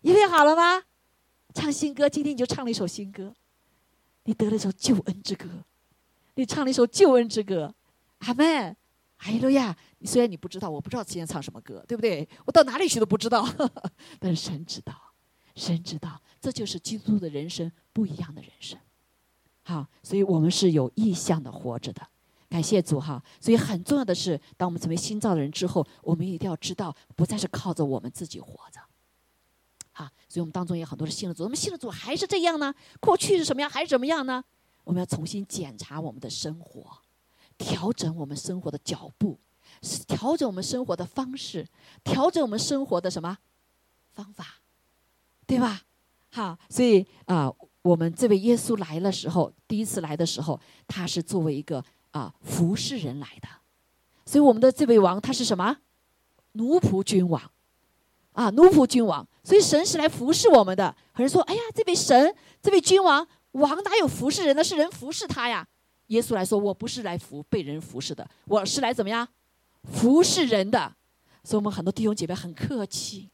预备好了吗？唱新歌，今天你就唱了一首新歌，你得了一首救恩之歌，你唱了一首救恩之歌，阿门。哈利路亚！虽然你不知道，我不知道今天唱什么歌，对不对？我到哪里去都不知道，但是神知道，神知道，这就是基督的人生不一样的人生。好，所以我们是有意向的活着的，感谢主哈。所以很重要的是，当我们成为新造的人之后，我们一定要知道，不再是靠着我们自己活着。好，所以我们当中有很多的信了主，我们信了主还是这样呢？过去是什么样，还是怎么样呢？我们要重新检查我们的生活。调整我们生活的脚步，是调整我们生活的方式，调整我们生活的什么方法，对吧？好，所以啊，我们这位耶稣来的时候，第一次来的时候，他是作为一个啊服侍人来的，所以我们的这位王他是什么？奴仆君王，啊，奴仆君王。所以神是来服侍我们的。有人说：“哎呀，这位神，这位君王，王哪有服侍人的？是人服侍他呀。”耶稣来说：“我不是来服被人服侍的，我是来怎么样服侍人的。”所以，我们很多弟兄姐妹很客气。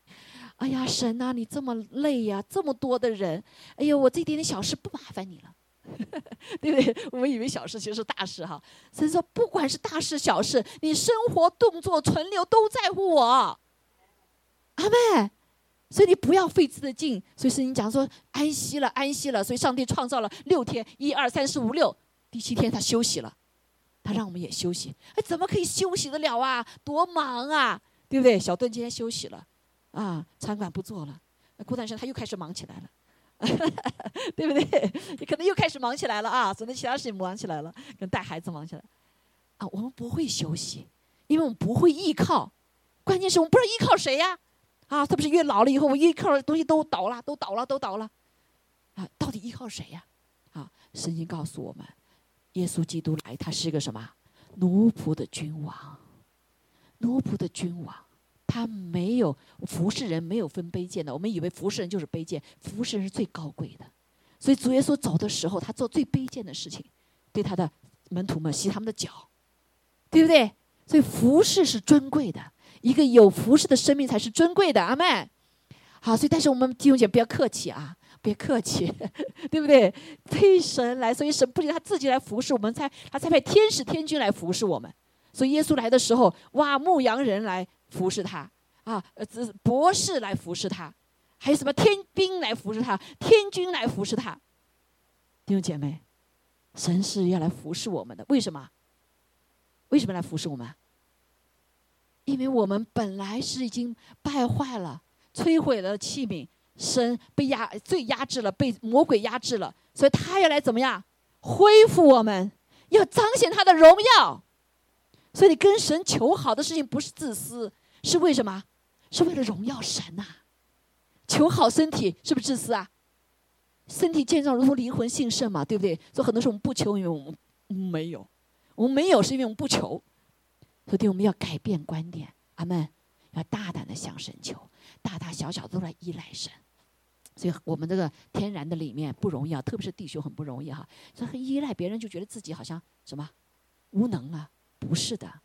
哎呀，神啊，你这么累呀，这么多的人，哎呦，我这点点小事不麻烦你了，对不对？我们以为小事其实是大事哈。所以说，不管是大事小事，你生活动作存留都在乎我。阿妹，所以你不要费这的劲。所以圣经讲说，安息了，安息了。所以上帝创造了六天，一二三四五六。第七天他休息了，他让我们也休息。哎，怎么可以休息得了啊？多忙啊，对不对？小顿今天休息了，啊，餐馆不做了。那郭大生他又开始忙起来了，对不对？你可能又开始忙起来了啊，可能其他事情忙起来了，跟带孩子忙起来。啊，我们不会休息，因为我们不会依靠。关键是我们不知道依靠谁呀？啊，特别是越老了以后，我们依靠的东西都倒了，都倒了，都倒了。啊，到底依靠谁呀？啊，圣经告诉我们。耶稣基督来，他是个什么奴仆的君王？奴仆的君王，他没有服侍人，没有分卑贱的。我们以为服侍人就是卑贱，服侍人是最高贵的。所以主耶稣走的时候，他做最卑贱的事情，对他的门徒们洗他们的脚，对不对？所以服侍是尊贵的，一个有服侍的生命才是尊贵的。阿妹，好，所以但是我们弟兄姐不要客气啊。别客气，对不对？配神来，所以神不仅他自己来服侍我们，才他才派天使天君来服侍我们。所以耶稣来的时候，哇，牧羊人来服侍他啊，呃，博士来服侍他，还有什么天兵来服侍他，天君来服侍他。弟兄姐妹，神是要来服侍我们的，为什么？为什么来服侍我们？因为我们本来是已经败坏了、摧毁了器皿。神被压最压制了，被魔鬼压制了，所以他要来怎么样恢复我们？要彰显他的荣耀。所以你跟神求好的事情不是自私，是为什么？是为了荣耀神呐。求好身体是不是自私啊？身体健壮如同灵魂兴盛嘛，对不对？所以很多时候我们不求，因为我们没有，我们没有是因为我们不求。所以我们要改变观点，阿门。要大胆的向神求，大大小小都来依赖神。所以，我们这个天然的里面不容易啊，特别是弟兄很不容易哈。所以，依赖别人就觉得自己好像什么无能啊？不是的，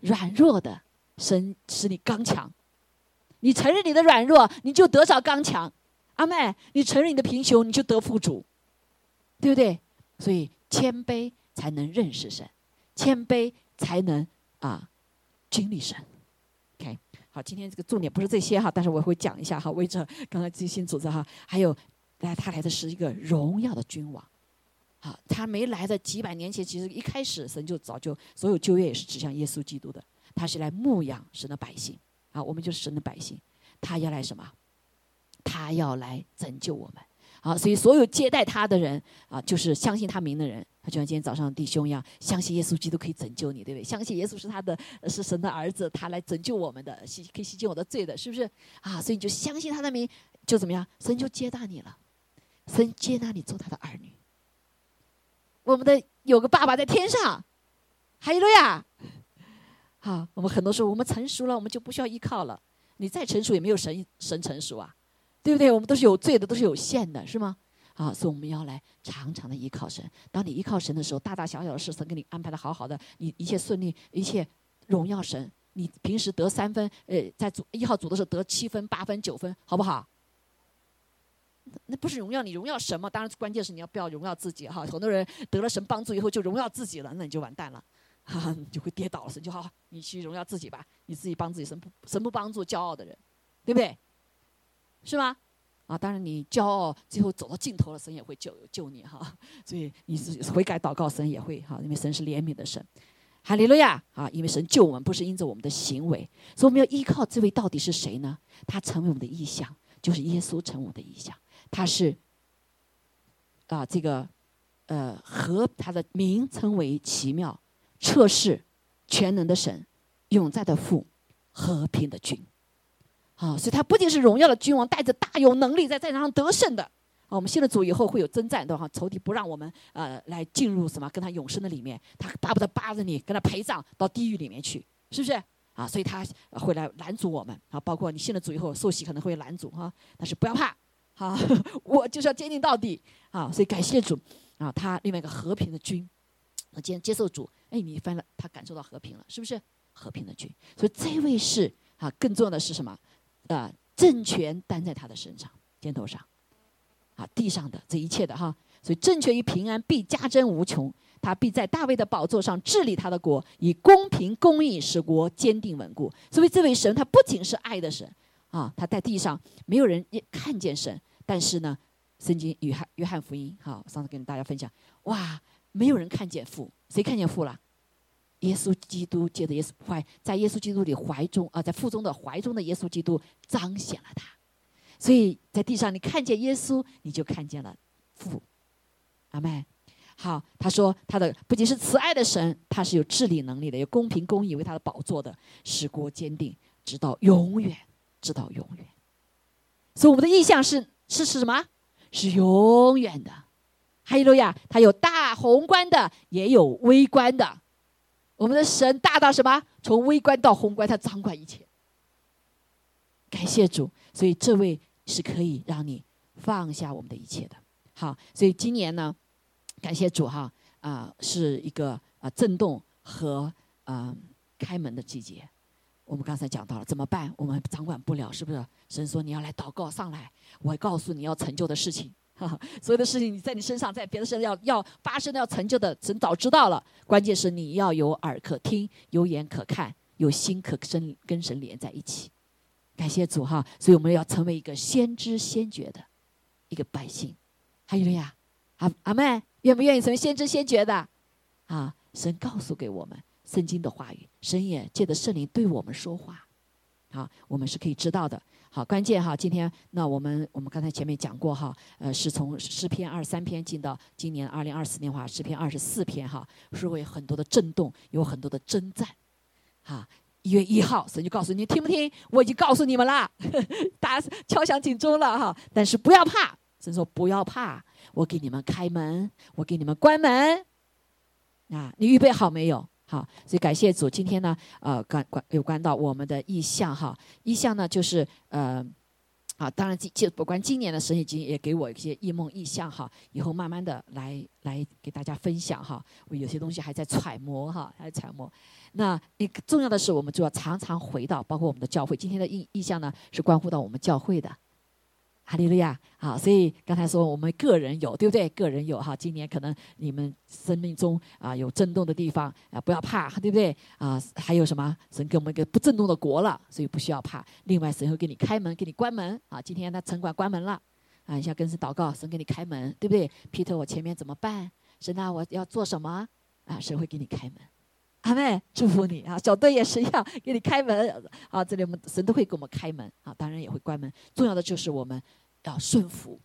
软弱的神使你刚强。你承认你的软弱，你就得着刚强。阿妹，你承认你的贫穷，你就得富足，对不对？所以，谦卑才能认识神，谦卑才能啊经历神。OK。好，今天这个重点不是这些哈，但是我会讲一下哈。为着刚刚基新组织哈，还有来他来的是一个荣耀的君王，好，他没来的几百年前，其实一开始神就早就所有旧约也是指向耶稣基督的，他是来牧养神的百姓，啊，我们就是神的百姓，他要来什么？他要来拯救我们，啊，所以所有接待他的人啊，就是相信他名的人，他就像今天早上的弟兄一样，相信耶稣基督可以拯救你，对不对？相信耶稣是他的是神的儿子，他来拯救我们的，洗可以洗净我的罪的，是不是啊？所以你就相信他的名，就怎么样？神就接纳你了，神接纳你做他的儿女。我们的有个爸爸在天上，哈利路亚。好，我们很多时候我们成熟了，我们就不需要依靠了。你再成熟也没有神神成熟啊，对不对？我们都是有罪的，都是有限的，是吗？啊，所以我们要来常常的依靠神。当你依靠神的时候，大大小小的事神给你安排的好好的，你一切顺利，一切荣耀神。你平时得三分，呃，在组一号组的时候得七分、八分、九分，好不好？那不是荣耀你，荣耀神嘛？当然，关键是你要不要荣耀自己哈。很多人得了神帮助以后就荣耀自己了，那你就完蛋了，哈哈，你就会跌倒了。神就好，你去荣耀自己吧，你自己帮自己，神不神不帮助骄傲的人，对不对？是吗？啊，当然你骄傲，最后走到尽头了，神也会救救你哈。所以你是悔改祷告，神也会哈，因为神是怜悯的神。哈利路亚啊！因为神救我们不是因着我们的行为，所以我们要依靠这位到底是谁呢？他成为我们的意象，就是耶稣成为我们的意象。他是啊，这个呃和他的名称为奇妙、测试、全能的神、永在的父、和平的君。啊，所以他不仅是荣耀的君王，带着大有能力在战场上得胜的。啊，我们信了主以后会有征战，对吧？仇敌不让我们呃来进入什么跟他永生的里面，他巴不得扒着你跟他陪葬到地狱里面去，是不是？啊，所以他会来拦阻我们啊，包括你信了主以后受洗可能会拦阻哈，但是不要怕，好，我就是要坚定到底啊，所以感谢主啊，他另外一个和平的君，那今天接受主，哎，你翻了，他感受到和平了，是不是？和平的君，所以这位是啊，更重要的是什么？啊，政权担在他的身上，肩头上。啊，地上的这一切的哈，所以政权与平安必加增无穷，他必在大卫的宝座上治理他的国，以公平公义使国坚定稳固。所以这位神，他不仅是爱的神啊，他在地上没有人看见神，但是呢，圣经约翰约翰福音好，上次跟大家分享，哇，没有人看见父，谁看见父了？耶稣基督借着耶稣怀，在耶稣基督里怀中啊，在腹中的怀中的耶稣基督彰显了他。所以在地上，你看见耶稣，你就看见了父。阿妹，好，他说他的不仅是慈爱的神，他是有治理能力的，有公平公义为他的宝座的，使国坚定，直到永远，直到永远。所以我们的意向是是是什么？是永远的。哈利路亚！他有大宏观的，也有微观的。我们的神大到什么？从微观到宏观，他掌管一切。感谢主，所以这位。是可以让你放下我们的一切的。好，所以今年呢，感谢主哈啊，是一个啊震动和啊开门的季节。我们刚才讲到了怎么办？我们掌管不了，是不是？神说你要来祷告上来，我告诉你要成就的事情。所有的事情你在你身上，在别的身上要要发生的要成就的，神早知道了。关键是你要有耳可听，有眼可看，有心可跟跟神连在一起。感谢主哈，所以我们要成为一个先知先觉的一个百姓。还有呀，阿阿妹愿不愿意成为先知先觉的？啊，神告诉给我们圣经的话语，神也借着圣灵对我们说话。好，我们是可以知道的。好，关键哈，今天那我们我们刚才前面讲过哈，呃，是从诗篇二十三篇进到今年二零二四年话诗篇二十四篇哈，是会很多的震动，有很多的征战，哈。一月一号，神就告诉你，听不听？我已经告诉你们了，打敲响警钟了哈。但是不要怕，神说不要怕，我给你们开门，我给你们关门。啊，你预备好没有？好，所以感谢主，今天呢，呃，关关有关到我们的意向哈，意向呢就是呃。啊，当然，今今不管今年的神已经也给我一些异梦异象哈，以后慢慢的来来给大家分享哈。我有些东西还在揣摩哈，还在揣摩。那一个重要的是，我们就要常常回到，包括我们的教会。今天的意意向呢，是关乎到我们教会的。哈利路亚！好，所以刚才说我们个人有，对不对？个人有哈，今年可能你们生命中啊有震动的地方啊，不要怕，对不对？啊，还有什么？神给我们一个不震动的国了，所以不需要怕。另外，神会给你开门，给你关门啊。今天他城管关门了啊，你要跟神祷告，神给你开门，对不对？Peter，我前面怎么办？神啊，我要做什么？啊，神会给你开门。阿妹，祝福你啊！小队也是一样，给你开门。好，这里我们神都会给我们开门啊，当然也会关门。重要的就是我们要顺服。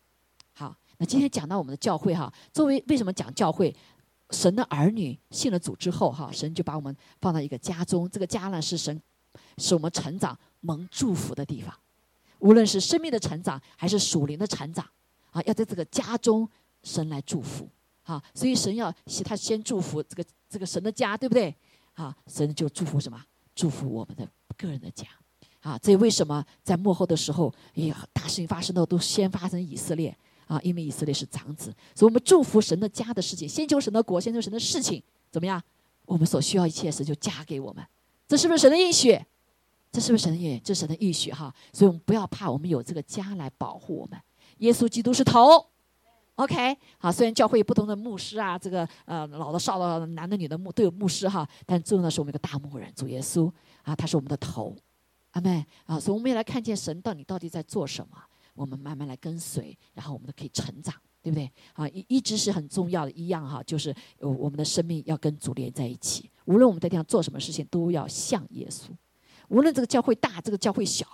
好，那今天讲到我们的教会哈，作为为什么讲教会？神的儿女信了主之后，哈，神就把我们放到一个家中，这个家呢是神使我们成长蒙祝福的地方，无论是生命的成长还是属灵的成长，啊，要在这个家中神来祝福，啊，所以神要他先祝福这个这个神的家，对不对？啊，神就祝福什么？祝福我们的个人的家，啊，这为什么在幕后的时候，哎呀大事情发生的都先发生以色列？啊，因为以色列是长子，所以我们祝福神的家的事情，先求神的国，先求神的事情，怎么样？我们所需要一切事就加给我们，这是不是神的应许？这是不是神的应？这是神的应许哈！所以我们不要怕，我们有这个家来保护我们。耶稣基督是头，OK？好，虽然教会有不同的牧师啊，这个呃老的、少的、男的、女的牧都有牧师哈，但重要的是我们一个大牧人主耶稣啊，他是我们的头，阿妹啊，所以我们也来看见神到底到底在做什么。我们慢慢来跟随，然后我们都可以成长，对不对？啊，一一直是很重要的一样哈，就是我们的生命要跟主连在一起。无论我们在地上做什么事情，都要像耶稣。无论这个教会大，这个教会小，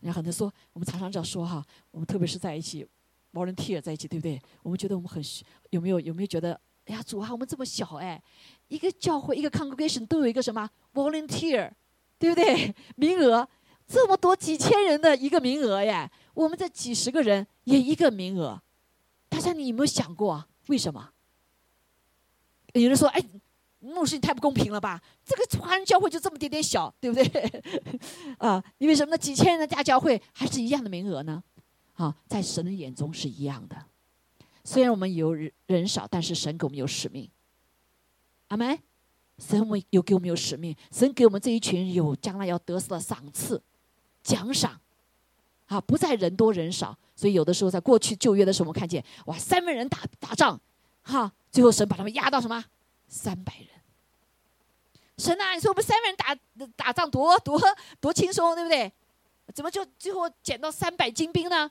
人家很多说，我们常常这样说哈，我们特别是在一起，volunteer 在一起，对不对？我们觉得我们很有没有有没有觉得，哎呀，主啊，我们这么小哎，一个教会一个 congregation 都有一个什么 volunteer，对不对？名额这么多几千人的一个名额耶。我们这几十个人也一个名额，大家你有没有想过啊为什么？有人说：“哎，牧师你太不公平了吧？这个华人教会就这么点点小，对不对？啊，因为什么呢？几千人的大教会还是一样的名额呢？啊，在神的眼中是一样的。虽然我们有人人少，但是神给我们有使命。阿门。神为有给我们有使命，神给我们这一群有将来要得瑟的赏赐、奖赏。”啊，不在人多人少，所以有的时候在过去旧约的时候，我们看见哇，三万人打打仗，哈，最后神把他们压到什么？三百人。神啊，你说我们三万人打打仗多多多轻松，对不对？怎么就最后减到三百精兵呢？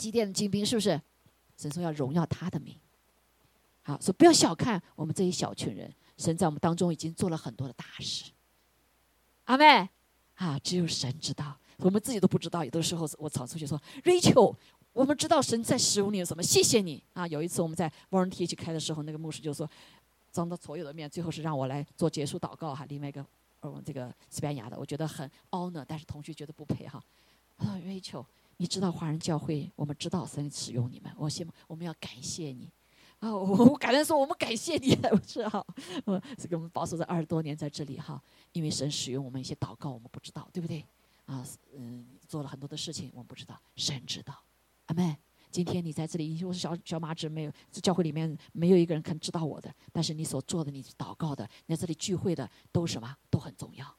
祭奠的精兵是不是？神说要荣耀他的名。好，说不要小看我们这一小群人，神在我们当中已经做了很多的大事。阿妹，啊，只有神知道。我们自己都不知道，有的时候我跑出去说：“Rachel，我们知道神在使用你什么？谢谢你啊！”有一次我们在 v o l u n t e e 去开的时候，那个牧师就说：“当着所有的面，最后是让我来做结束祷告哈。”另外一个，呃，这个西班牙的，我觉得很 honor，但是同学觉得不配哈。啊，Rachel，你知道华人教会，我们知道神使用你们，我希望我们要感谢你啊！我我感恩说我们感谢你，不是哈？我这个我们保守在二十多年在这里哈，因为神使用我们一些祷告，我们不知道，对不对？啊，嗯，做了很多的事情，我们不知道，神知道。阿妹，今天你在这里，因为我是小小马子，没有教会里面没有一个人肯知道我的。但是你所做的，你祷告的，你在这里聚会的，都什么都很重要，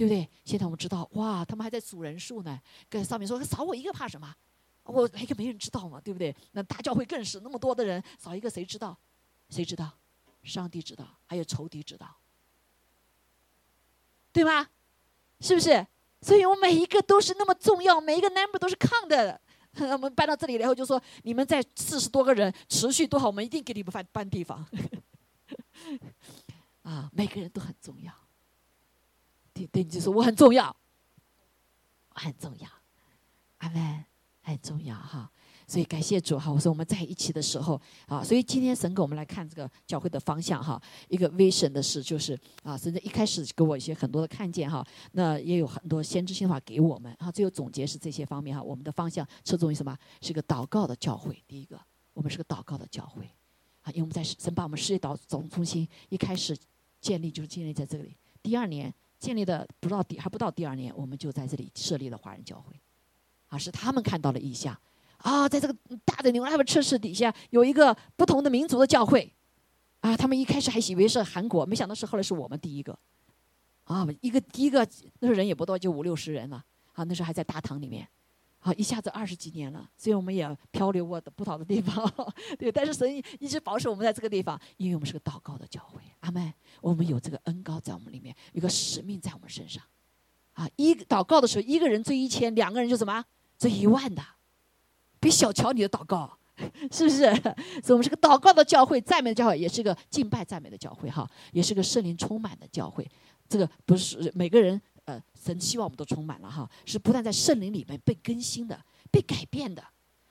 对不对？现在我们知道，哇，他们还在数人数呢。跟上面说少我一个怕什么？我一个没人知道嘛，对不对？那大教会更是那么多的人，少一个谁知道？谁知道？上帝知道，还有仇敌知道，对吗？是不是？所以我每一个都是那么重要，每一个 number 都是 count 的。我们搬到这里然后就说你们在四十多个人持续多好，我们一定给你们搬搬地方。啊，每个人都很重要。对，你就说我很重要，很重要，阿门，很重要哈。所以感谢主哈，我说我们在一起的时候啊，所以今天神给我们来看这个教会的方向哈，一个 vision 的事就是啊，神在一开始给我一些很多的看见哈，那也有很多先知性的话给我们啊，最后总结是这些方面哈，我们的方向侧重于什么？是个祷告的教会。第一个，我们是个祷告的教会啊，因为我们在神把我们事业导总中心一开始建立就是建立在这里，第二年建立的不到第还不到第二年，我们就在这里设立了华人教会，啊，是他们看到了意象。啊，在这个大的牛拉布车市底下有一个不同的民族的教会，啊，他们一开始还以为是韩国，没想到是后来是我们第一个，啊，一个第一个那时候人也不多，就五六十人了，啊，那时候还在大堂里面，好，一下子二十几年了，所以我们也漂流过的不少的地方，对，但是神一直保守我们在这个地方，因为我们是个祷告的教会，阿门，我们有这个恩高在我们里面，有个使命在我们身上，啊，一祷告的时候，一个人追一千，两个人就什么追一万的。别小瞧你的祷告，是不是？所以我们是个祷告的教会，赞美的教会，也是个敬拜赞美的教会，哈，也是个圣灵充满的教会。这个不是每个人，神希望我们都充满了哈，是不断在圣灵里面被更新的、被改变的。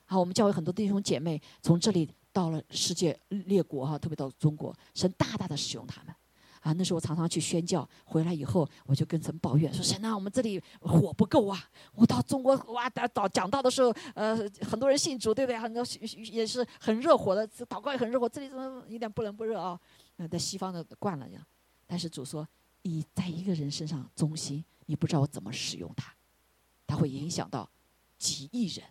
好，我们教会很多弟兄姐妹从这里到了世界列国哈，特别到中国，神大大的使用他们。啊，那时候我常常去宣教，回来以后我就跟神抱怨说：“神啊，我们这里火不够啊！我到中国哇，祷讲道的时候，呃，很多人信主，对不对？很多也是很热火的，祷告也很热火。这里怎么一点不冷不热啊？呃，在西方的惯了呀。但是主说，你在一个人身上中心，你不知道我怎么使用他，他会影响到几亿人。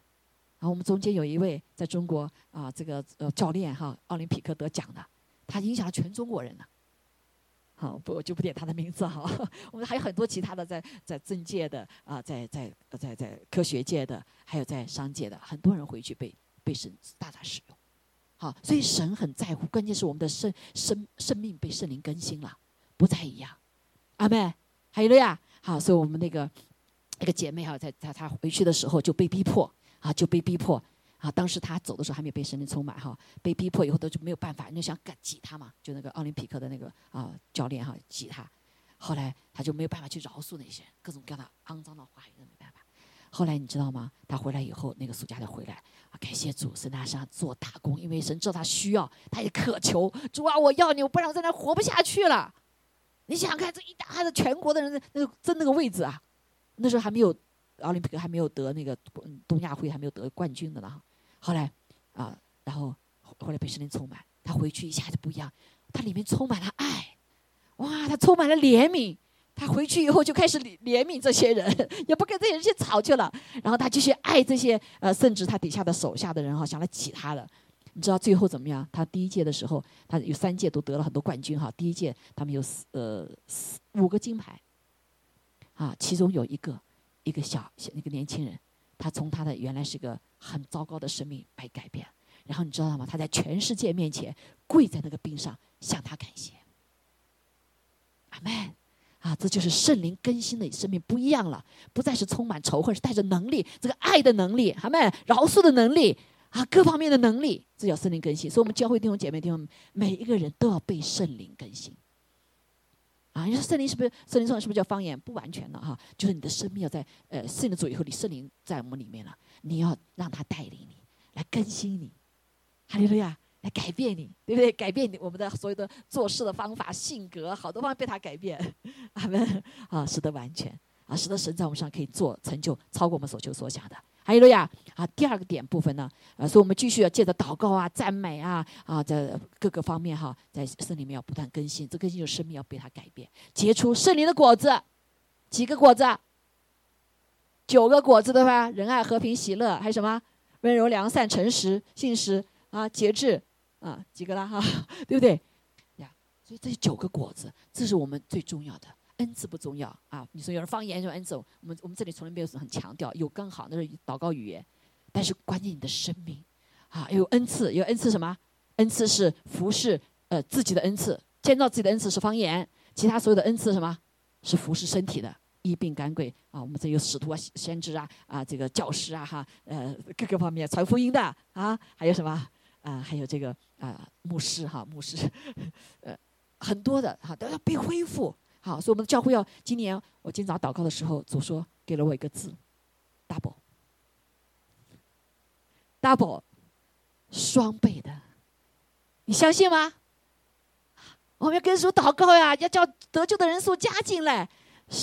然后我们中间有一位在中国啊，这个呃教练哈，奥林匹克得奖的，他影响了全中国人呢。好，不我就不点他的名字哈。我们还有很多其他的在在政界的啊，在在在在科学界的，还有在商界的，很多人回去被被神大大使用。好，所以神很在乎，关键是我们的生生生命被圣灵更新了，不再一样。阿妹，还有了呀。好，所以我们那个那个姐妹哈，在在她回去的时候就被逼迫啊，就被逼迫。啊，当时她走的时候还没有被神灵充满哈，被逼迫以后都就没有办法，就想赶挤她嘛，就那个奥林匹克的那个啊教练哈挤她，后来她就没有办法去饶恕那些各种各样的肮脏的话语没办法。后来你知道吗？她回来以后，那个暑假的回来啊，感谢主，神在上做打工，因为神知道他需要，他也渴求主啊，我要你，我不然我在那活不下去了。你想想看，这一大的全国的人那个争那个位置啊，那时候还没有奥林匹克还没有得那个东亚会还没有得冠军的呢。后来，啊，然后后来被圣灵充满，他回去一下子不一样，他里面充满了爱，哇，他充满了怜悯，他回去以后就开始怜怜悯这些人，也不跟这些人去吵去了，然后他继续爱这些呃，甚至他底下的手下的人哈，想来挤他的，你知道最后怎么样？他第一届的时候，他有三届都得了很多冠军哈，第一届他们有四呃四五个金牌，啊，其中有一个一个小小一个年轻人，他从他的原来是个。很糟糕的生命被改变，然后你知道吗？他在全世界面前跪在那个冰上向他感谢。阿门！啊，这就是圣灵更新的生命不一样了，不再是充满仇恨，是带着能力，这个爱的能力，阿门，饶恕的能力啊，各方面的能力，这叫圣灵更新。所以，我们教会弟兄姐妹弟兄，每一个人都要被圣灵更新。啊，你说圣灵是不是圣灵说是不是叫方言？不完全的哈，就是你的生命要在呃圣灵主以后，你圣灵在我们里面了。你要让他带领你，来更新你，哈利路亚，来改变你，对不对？改变你我们的所有的做事的方法、性格，好多方面被他改变。阿门啊，使得完全啊，使得神在我们上可以做成就，超过我们所求所想的。还有路亚啊，第二个点部分呢，啊，所以我们继续要借着祷告啊、赞美啊啊，在各个方面哈，在圣里面要不断更新，这更新的生命要被他改变，结出圣灵的果子，几个果子？九个果子对吧？仁爱、和平、喜乐，还有什么？温柔、良善、诚实、信实啊，节制啊，几个了哈？对不对？呀，所以这九个果子，这是我们最重要的。恩赐不重要啊。你说有人方言就恩赐，我们我们这里从来没有很强调，有更好那是祷告语言，但是关键你的生命啊，有恩赐，有恩赐什么？恩赐是服侍呃自己的恩赐，建造自己的恩赐是方言，其他所有的恩赐什么？是服侍身体的。医病赶鬼啊！我们这有使徒啊、先知啊、啊这个教师啊哈，呃各个方面传福音的啊，还有什么啊？还有这个啊牧师哈，牧师，呃很多的哈都要被恢复。好，所以我们的教会要今年我今早祷告的时候，主说给了我一个字：double，double，双倍的。你相信吗？我们要跟主祷告呀，要叫得救的人数加进来。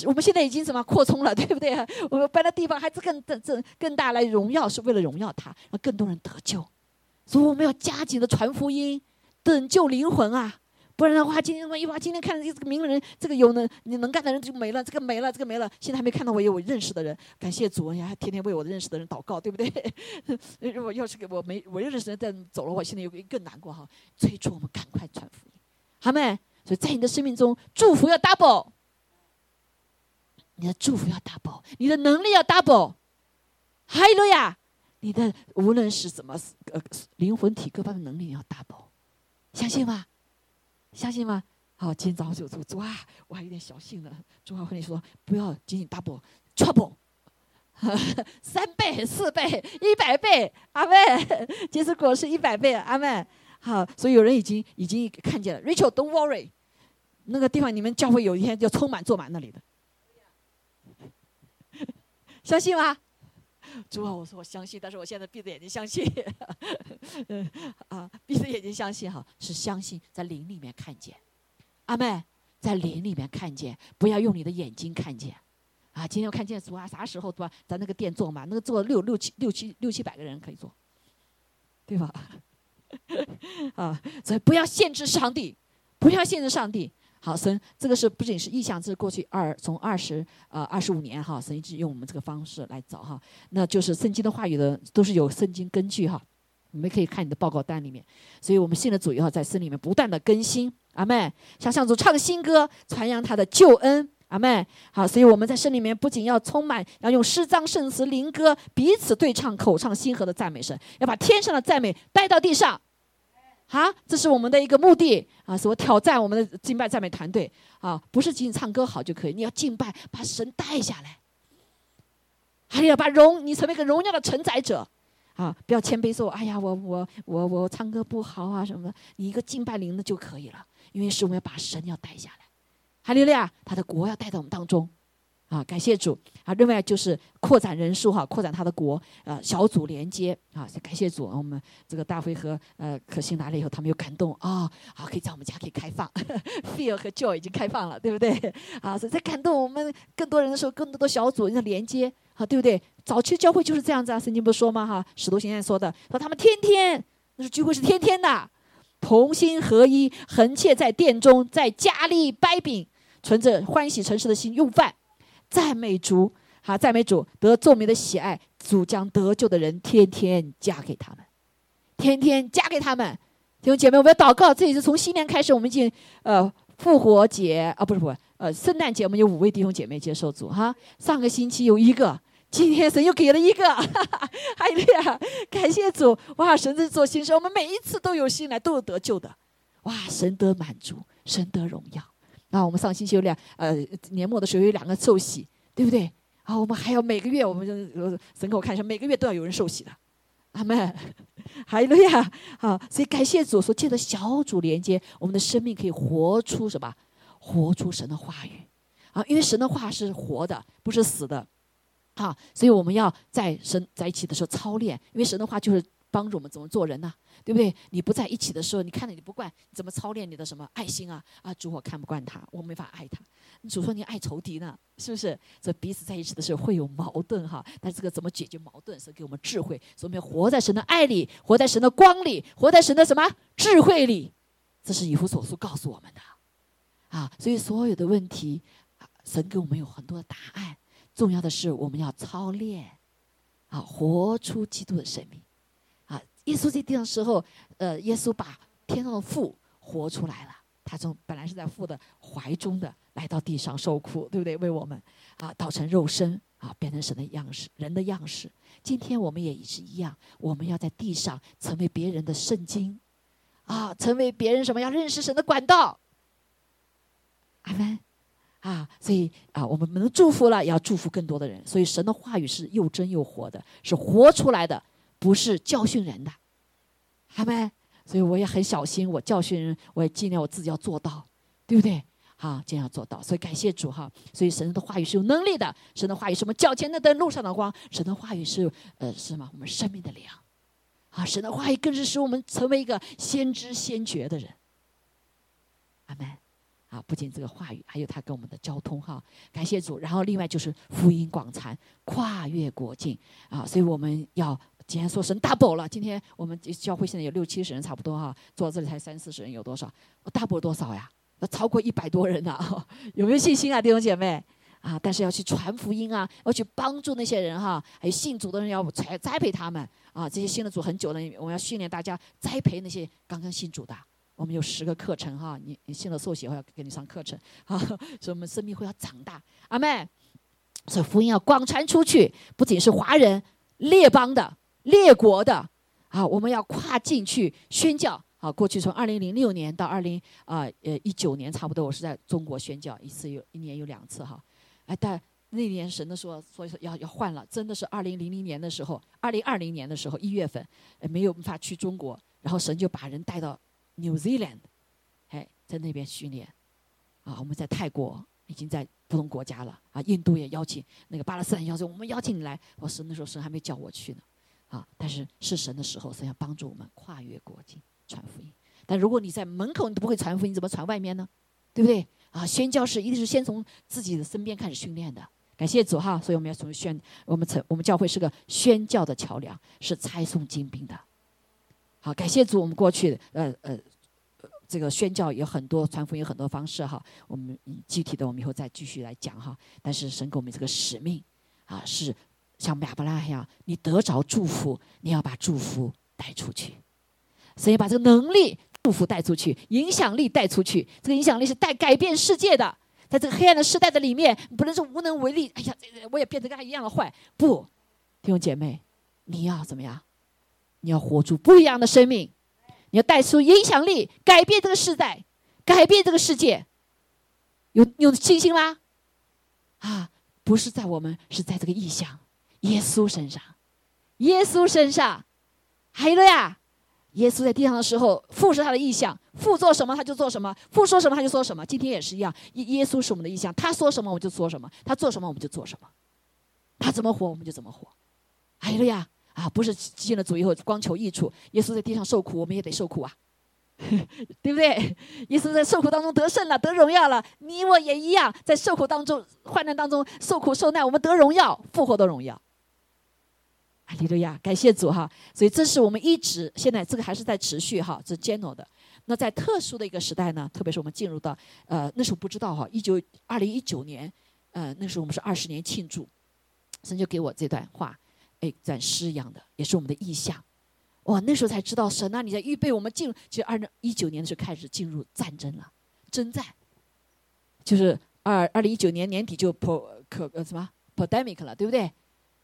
我们现在已经什么扩充了，对不对？我们搬的地方还是更更更更大来荣耀，是为了荣耀他，让更多人得救。所以我们要加紧的传福音，拯救灵魂啊！不然的话，今天万一哇，今天看到这个名人，这个有能你能干的人就没了，这个没了，这个没了。现在还没看到我有我认识的人，感谢主呀，还天天为我认识的人祷告，对不对？如果要是给我没我认识的人再走了，我现在有更难过哈。催促我们赶快传福音，好没？所以在你的生命中，祝福要 double。你的祝福要 double，你的能力要 double，哈利路亚！你的无论是怎么呃灵魂体各方面能力要 double，相信吗？相信吗？好，今天早上就主主啊，我还有点小信了。主啊，和你说，不要仅仅 double，trouble，三倍、四倍、一百倍，阿妹，结实果是一百倍，阿妹。好，所以有人已经已经看见了，Rachel，don't worry，那个地方你们教会有一天就充满坐满那里的。相信吗？主啊，我说我相信，但是我现在闭着眼睛相信，嗯啊，闭着眼睛相信哈，是相信在灵里面看见，阿妹在灵里面看见，不要用你的眼睛看见。啊，今天我看见主啊，啥时候对吧？咱那个店做嘛，那个做六六七六七六七百个人可以做，对吧？啊，所以不要限制上帝，不要限制上帝。好，神这个是不仅是意向，这是过去二从二十呃二十五年哈，神一直用我们这个方式来找哈，那就是圣经的话语的都是有圣经根据哈，你们可以看你的报告单里面。所以我们信了主以后，在圣里面不断的更新，阿妹，向上主唱新歌，传扬他的救恩。阿妹，好，所以我们在圣里面不仅要充满，要用诗章、圣词、灵歌彼此对唱，口唱心和的赞美声，要把天上的赞美带到地上。啊，这是我们的一个目的啊！是我挑战我们的敬拜赞美团队啊，不是仅仅唱歌好就可以，你要敬拜，把神带下来，还要把荣，你成为一个荣耀的承载者啊！不要谦卑说，哎呀，我我我我唱歌不好啊什么的，你一个敬拜灵的就可以了，因为是我们要把神要带下来。哈利路亚，他的国要带到我们当中，啊，感谢主啊！另外就是扩展人数哈，扩展他的国，呃，小组连接啊，感谢主，我们这个大辉和呃可心来了以后，他们又感动啊，好，可以在我们家可以开放，Feel 和 Joy 已经开放了，对不对？啊，所以在感动我们更多人的时候，更多的小组要连接，啊，对不对？早期教会就是这样子啊，圣经不是说吗？哈，使徒行传说的，说他们天天那是聚会是天天的，同心合一，横切在殿中，在家里掰饼。存着欢喜诚实的心用饭，赞美主，好赞美主，得众民的喜爱。主将得救的人天天加给他们，天天加给他们。弟兄姐妹，我们要祷告。这也是从新年开始，我们已经呃复活节啊，不是不是呃圣诞节，我们有五位弟兄姐妹接受主哈。上个星期有一个，今天神又给了一个，哎呀，感谢主！哇，神在做新生，我们每一次都有新来，都有得救的。哇，神得满足，神得荣耀。啊，我们上星期有两呃年末的时候有两个受洗，对不对？啊，我们还要每个月，我们就神给我看一下，每个月都要有人受洗的，阿门，还有呀，好，所以感谢主说，借着小组连接，我们的生命可以活出什么？活出神的话语啊！因为神的话是活的，不是死的，啊，所以我们要在神在一起的时候操练，因为神的话就是。帮助我们怎么做人呢？对不对？你不在一起的时候，你看着你不惯，怎么操练你的什么爱心啊？啊，主，我看不惯他，我没法爱他。主说你爱仇敌呢，是不是？所以彼此在一起的时候会有矛盾哈。但这个怎么解决矛盾？是给我们智慧，所以我们要活在神的爱里，活在神的光里，活在神的什么智慧里？这是以弗所书告诉我们的啊。所以所有的问题，神给我们有很多的答案。重要的是我们要操练啊，活出基督的生命。耶稣在地上的时候，呃，耶稣把天上的父活出来了。他从本来是在父的怀中的，来到地上受苦，对不对？为我们啊，道成肉身啊，变成神的样式，人的样式。今天我们也是一样，我们要在地上成为别人的圣经，啊，成为别人什么？要认识神的管道。阿门。啊，所以啊，我们能祝福了，也要祝福更多的人。所以神的话语是又真又活的，是活出来的。不是教训人的，阿门？所以我也很小心，我教训人，我也尽量我自己要做到，对不对？好，尽量做到。所以感谢主哈。所以神的话语是有能力的，神的话语是我们脚前的灯，路上的光。神的话语是呃是什么？我们生命的粮。啊，神的话语更是使我们成为一个先知先觉的人。阿门。啊，不仅这个话语，还有他跟我们的交通哈。感谢主。然后另外就是福音广传，跨越国境啊。所以我们要。今天说神 double 了，今天我们教会现在有六七十人差不多哈，坐这里才三四十人，有多少？double 多少呀？要超过一百多人呢，有没有信心啊，弟兄姐妹？啊，但是要去传福音啊，要去帮助那些人哈，还有信主的人要栽栽培他们啊，这些信了主很久的，我们要训练大家栽培那些刚刚信主的。我们有十个课程哈，你你信了受洗后要给你上课程 啊，所以我们生命会要长大。阿妹，所以福音要广传出去，不仅是华人列邦的。列国的啊，我们要跨境去宣教啊。过去从二零零六年到二零啊呃一九年，差不多我是在中国宣教一次，有一年有两次哈。哎，但那年神的说，所以说要要换了，真的是二零零零年的时候，二零二零年的时候一月份，没有办法去中国，然后神就把人带到 New Zealand，哎，在那边训练啊。我们在泰国已经在不同国家了啊，印度也邀请，那个巴勒斯坦邀请，我们邀请你来。我神那时候神还没叫我去呢，啊，但是是神的时候，神要帮助我们跨越国境传福音。但如果你在门口你都不会传福音，怎么传外面呢？对不对？啊，宣教士一定是先从自己的身边开始训练的。感谢主哈，所以我们要从宣，我们成我们教会是个宣教的桥梁，是拆送精兵的。好，感谢主，我们过去呃呃，这个宣教有很多传福音很多方式哈，我们具体的我们以后再继续来讲哈。但是神给我们这个使命啊，是像亚伯拉罕一样，你得着祝福，你要把祝福带出去，所以把这个能力。祝福带出去，影响力带出去，这个影响力是带改变世界的。在这个黑暗的时代的里面，不能说无能为力。哎呀，我也变成跟他一样的坏。不，弟兄姐妹，你要怎么样？你要活出不一样的生命，你要带出影响力，改变这个时代，改变这个世界。有有信心吗？啊，不是在我们，是在这个意象，耶稣身上，耶稣身上，还有了呀。耶稣在地上的时候，父是他的意象，父做什么他就做什么，父说什么他就说什么。今天也是一样，耶耶稣是我们的意象，他说什么我们就说什么，他做什么我们就做什么，他怎么活我们就怎么活。哎呀啊，不是进了主以后光求益处，耶稣在地上受苦，我们也得受苦啊，对不对？耶稣在受苦当中得胜了，得荣耀了，你我也一样，在受苦当中、患难当中受苦受难，我们得荣耀，复活的荣耀。阿利路亚，感谢主哈！所以这是我们一直现在这个还是在持续哈，这 general 的。那在特殊的一个时代呢，特别是我们进入到呃那时候不知道哈，一九二零一九年，呃那时候我们是二十年庆祝，神就给我这段话，哎，展诗一样的，也是我们的意向。哇，那时候才知道神啊，你在预备我们进，其实二零一九年的时候开始进入战争了，征战，就是二二零一九年年底就 p 可呃什么 pandemic 了，对不对？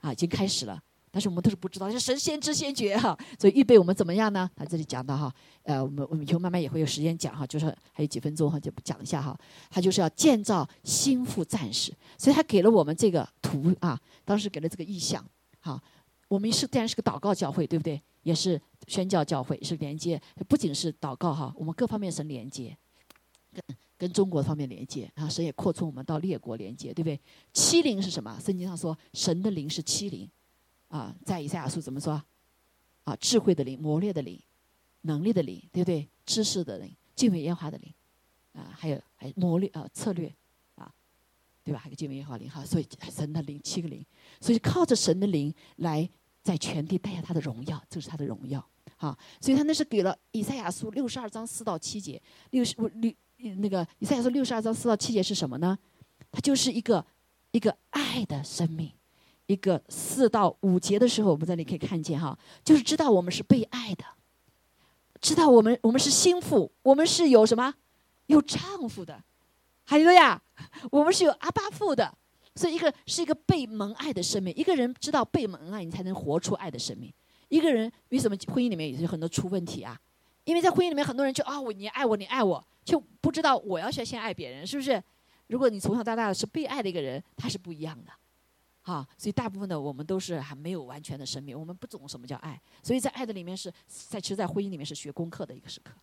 啊，已经开始了。但是我们都是不知道，是神先知先觉哈，所以预备我们怎么样呢？他这里讲到哈，呃，我们我们以后慢慢也会有时间讲哈，就是还有几分钟哈，就讲一下哈。他就是要建造心腹战士，所以他给了我们这个图啊，当时给了这个意象，哈。我们是既然是个祷告教会，对不对？也是宣教教会，是连接，不仅是祷告哈，我们各方面神连接，跟跟中国方面连接，然后神也扩充我们到列国连接，对不对？欺凌是什么？圣经上说神的灵是欺凌。啊，在以赛亚书怎么说？啊，智慧的灵、磨练的灵、能力的灵，对不对？知识的灵、敬畏耶和华的灵，啊，还有还磨练啊策略，啊，对吧？还有敬畏耶和华灵哈，所以神的灵七个灵，所以靠着神的灵来在全地带下他的荣耀，这是他的荣耀，哈。所以他那是给了以赛亚书六十二章四到七节，六十六那个以赛亚书六十二章四到七节是什么呢？它就是一个一个爱的生命。一个四到五节的时候，我们这里可以看见哈，就是知道我们是被爱的，知道我们我们是心腹，我们是有什么有丈夫的，还有呀，我们是有阿巴父的，所以一个是一个被蒙爱的生命。一个人知道被蒙爱，你才能活出爱的生命。一个人为什么婚姻里面也是很多出问题啊？因为在婚姻里面，很多人就啊，我你爱我，你爱我，就不知道我要先先爱别人，是不是？如果你从小到大是被爱的一个人，他是不一样的。哈，所以大部分的我们都是还没有完全的生命，我们不懂什么叫爱，所以在爱的里面是在其实，在婚姻里面是学功课的一个时刻，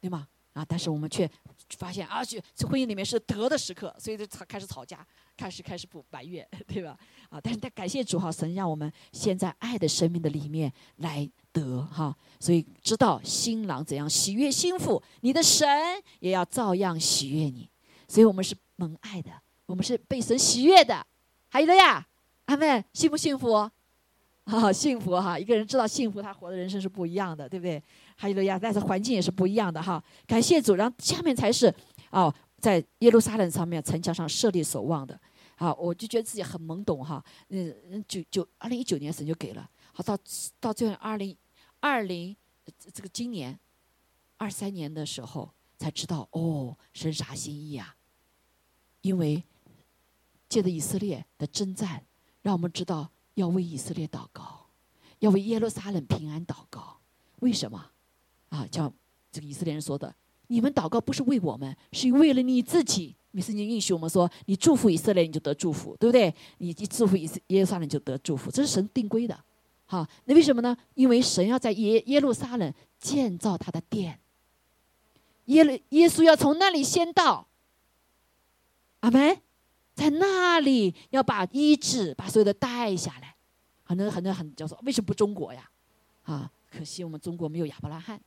对吗？啊，但是我们却发现啊，去婚姻里面是得的时刻，所以就吵开始吵架，开始开始不埋怨，对吧？啊，但是在感谢主哈，神让我们先在爱的生命的里面来得哈，所以知道新郎怎样喜悦心腹，你的神也要照样喜悦你，所以我们是蒙爱的，我们是被神喜悦的，还有的呀。阿妹，幸不幸福？啊，幸福哈！一个人知道幸福，他活的人生是不一样的，对不对？还有了呀，但是环境也是不一样的哈。感谢主，然后下面才是哦，在耶路撒冷上面城墙上设立守望的。好，我就觉得自己很懵懂哈。嗯，九九二零一九年神就给了，好到到最后二零二零这个今年二三年的时候才知道哦，神啥心意啊？因为借着以色列的征战。让我们知道要为以色列祷告，要为耶路撒冷平安祷告。为什么？啊，叫这个以色列人说的：“你们祷告不是为我们，是为了你自己。”你圣经应许我们说：“你祝福以色列，你就得祝福，对不对？你一祝福以耶路撒冷，就得祝福。”这是神定规的。好，那为什么呢？因为神要在耶耶路撒冷建造他的殿，耶耶稣要从那里先到。阿门。在那里要把医治，把所有的带下来。很多很多很叫做，为什么不中国呀？啊，可惜我们中国没有亚伯拉罕。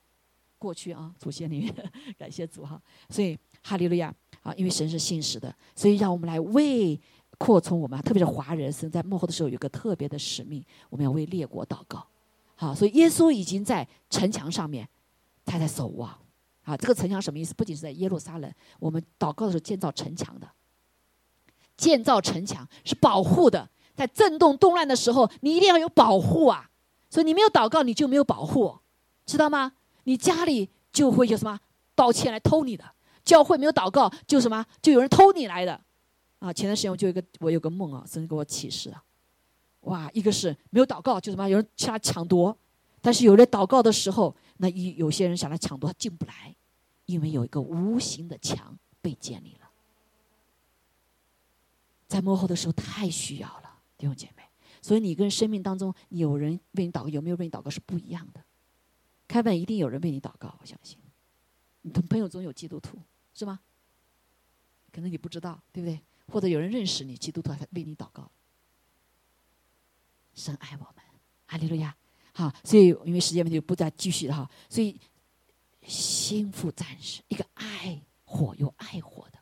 过去啊，祖先里面，感谢主哈。所以哈利路亚啊，因为神是信实的，所以让我们来为扩充我们，特别是华人，神在幕后的时候有个特别的使命，我们要为列国祷告。好，所以耶稣已经在城墙上面，他在守望。啊，这个城墙什么意思？不仅是在耶路撒冷，我们祷告的时候建造城墙的。建造城墙是保护的，在震动动乱的时候，你一定要有保护啊！所以你没有祷告，你就没有保护，知道吗？你家里就会有什么盗窃来偷你的，教会没有祷告，就什么就有人偷你来的，啊！前段时间我就有个我有个梦啊，神给我启示啊，哇！一个是没有祷告，就什么有人向他抢夺，但是有人祷告的时候，那一有些人想来抢夺，他进不来，因为有一个无形的墙被建立了。在幕后的时候太需要了，弟兄姐妹。所以你跟生命当中有人为你祷告，有没有为你祷告是不一样的。开本一定有人为你祷告，我相信。你的朋友中有基督徒是吗？可能你不知道，对不对？或者有人认识你，基督徒还为你祷告。神爱我们，哈利路亚。好，所以因为时间问题，不再继续了哈。所以心腹战士，一个爱火又爱火的。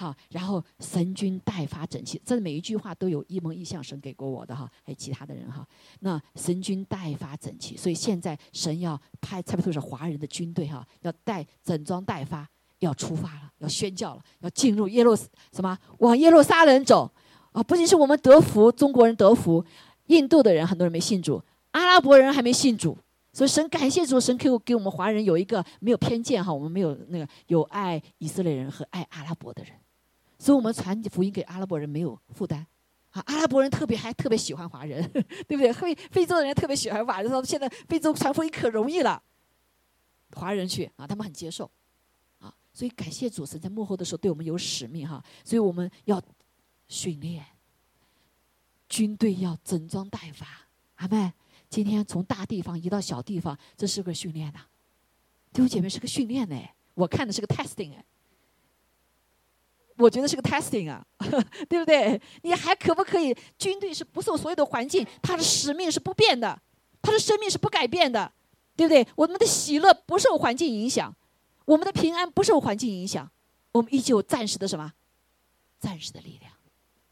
好，然后神君代发整齐，这每一句话都有一蒙一象，神给过我的哈，还有其他的人哈。那神君代发整齐，所以现在神要派，差不多是华人的军队哈，要带整装待发，要出发了，要宣教了，要进入耶路什么往耶路撒冷走啊！不仅是我们得福，中国人得福，印度的人很多人没信主，阿拉伯人还没信主，所以神感谢主，神给我给我们华人有一个没有偏见哈，我们没有那个有爱以色列人和爱阿拉伯的人。所以我们传福音给阿拉伯人没有负担，啊，阿拉伯人特别还特别喜欢华人，对不对？非非洲的人特别喜欢华人，说现在非洲传福音可容易了，华人去啊，他们很接受，啊，所以感谢主神在幕后的时候对我们有使命哈，所以我们要训练军队要整装待发，阿妹，今天从大地方移到小地方，这是个训练呐，弟兄姐妹是个训练呢，我看的是个 testing 哎。我觉得是个 testing 啊，对不对？你还可不可以？军队是不受所有的环境，他的使命是不变的，他的生命是不改变的，对不对？我们的喜乐不受环境影响，我们的平安不受环境影响，我们依旧暂时的什么？暂时的力量。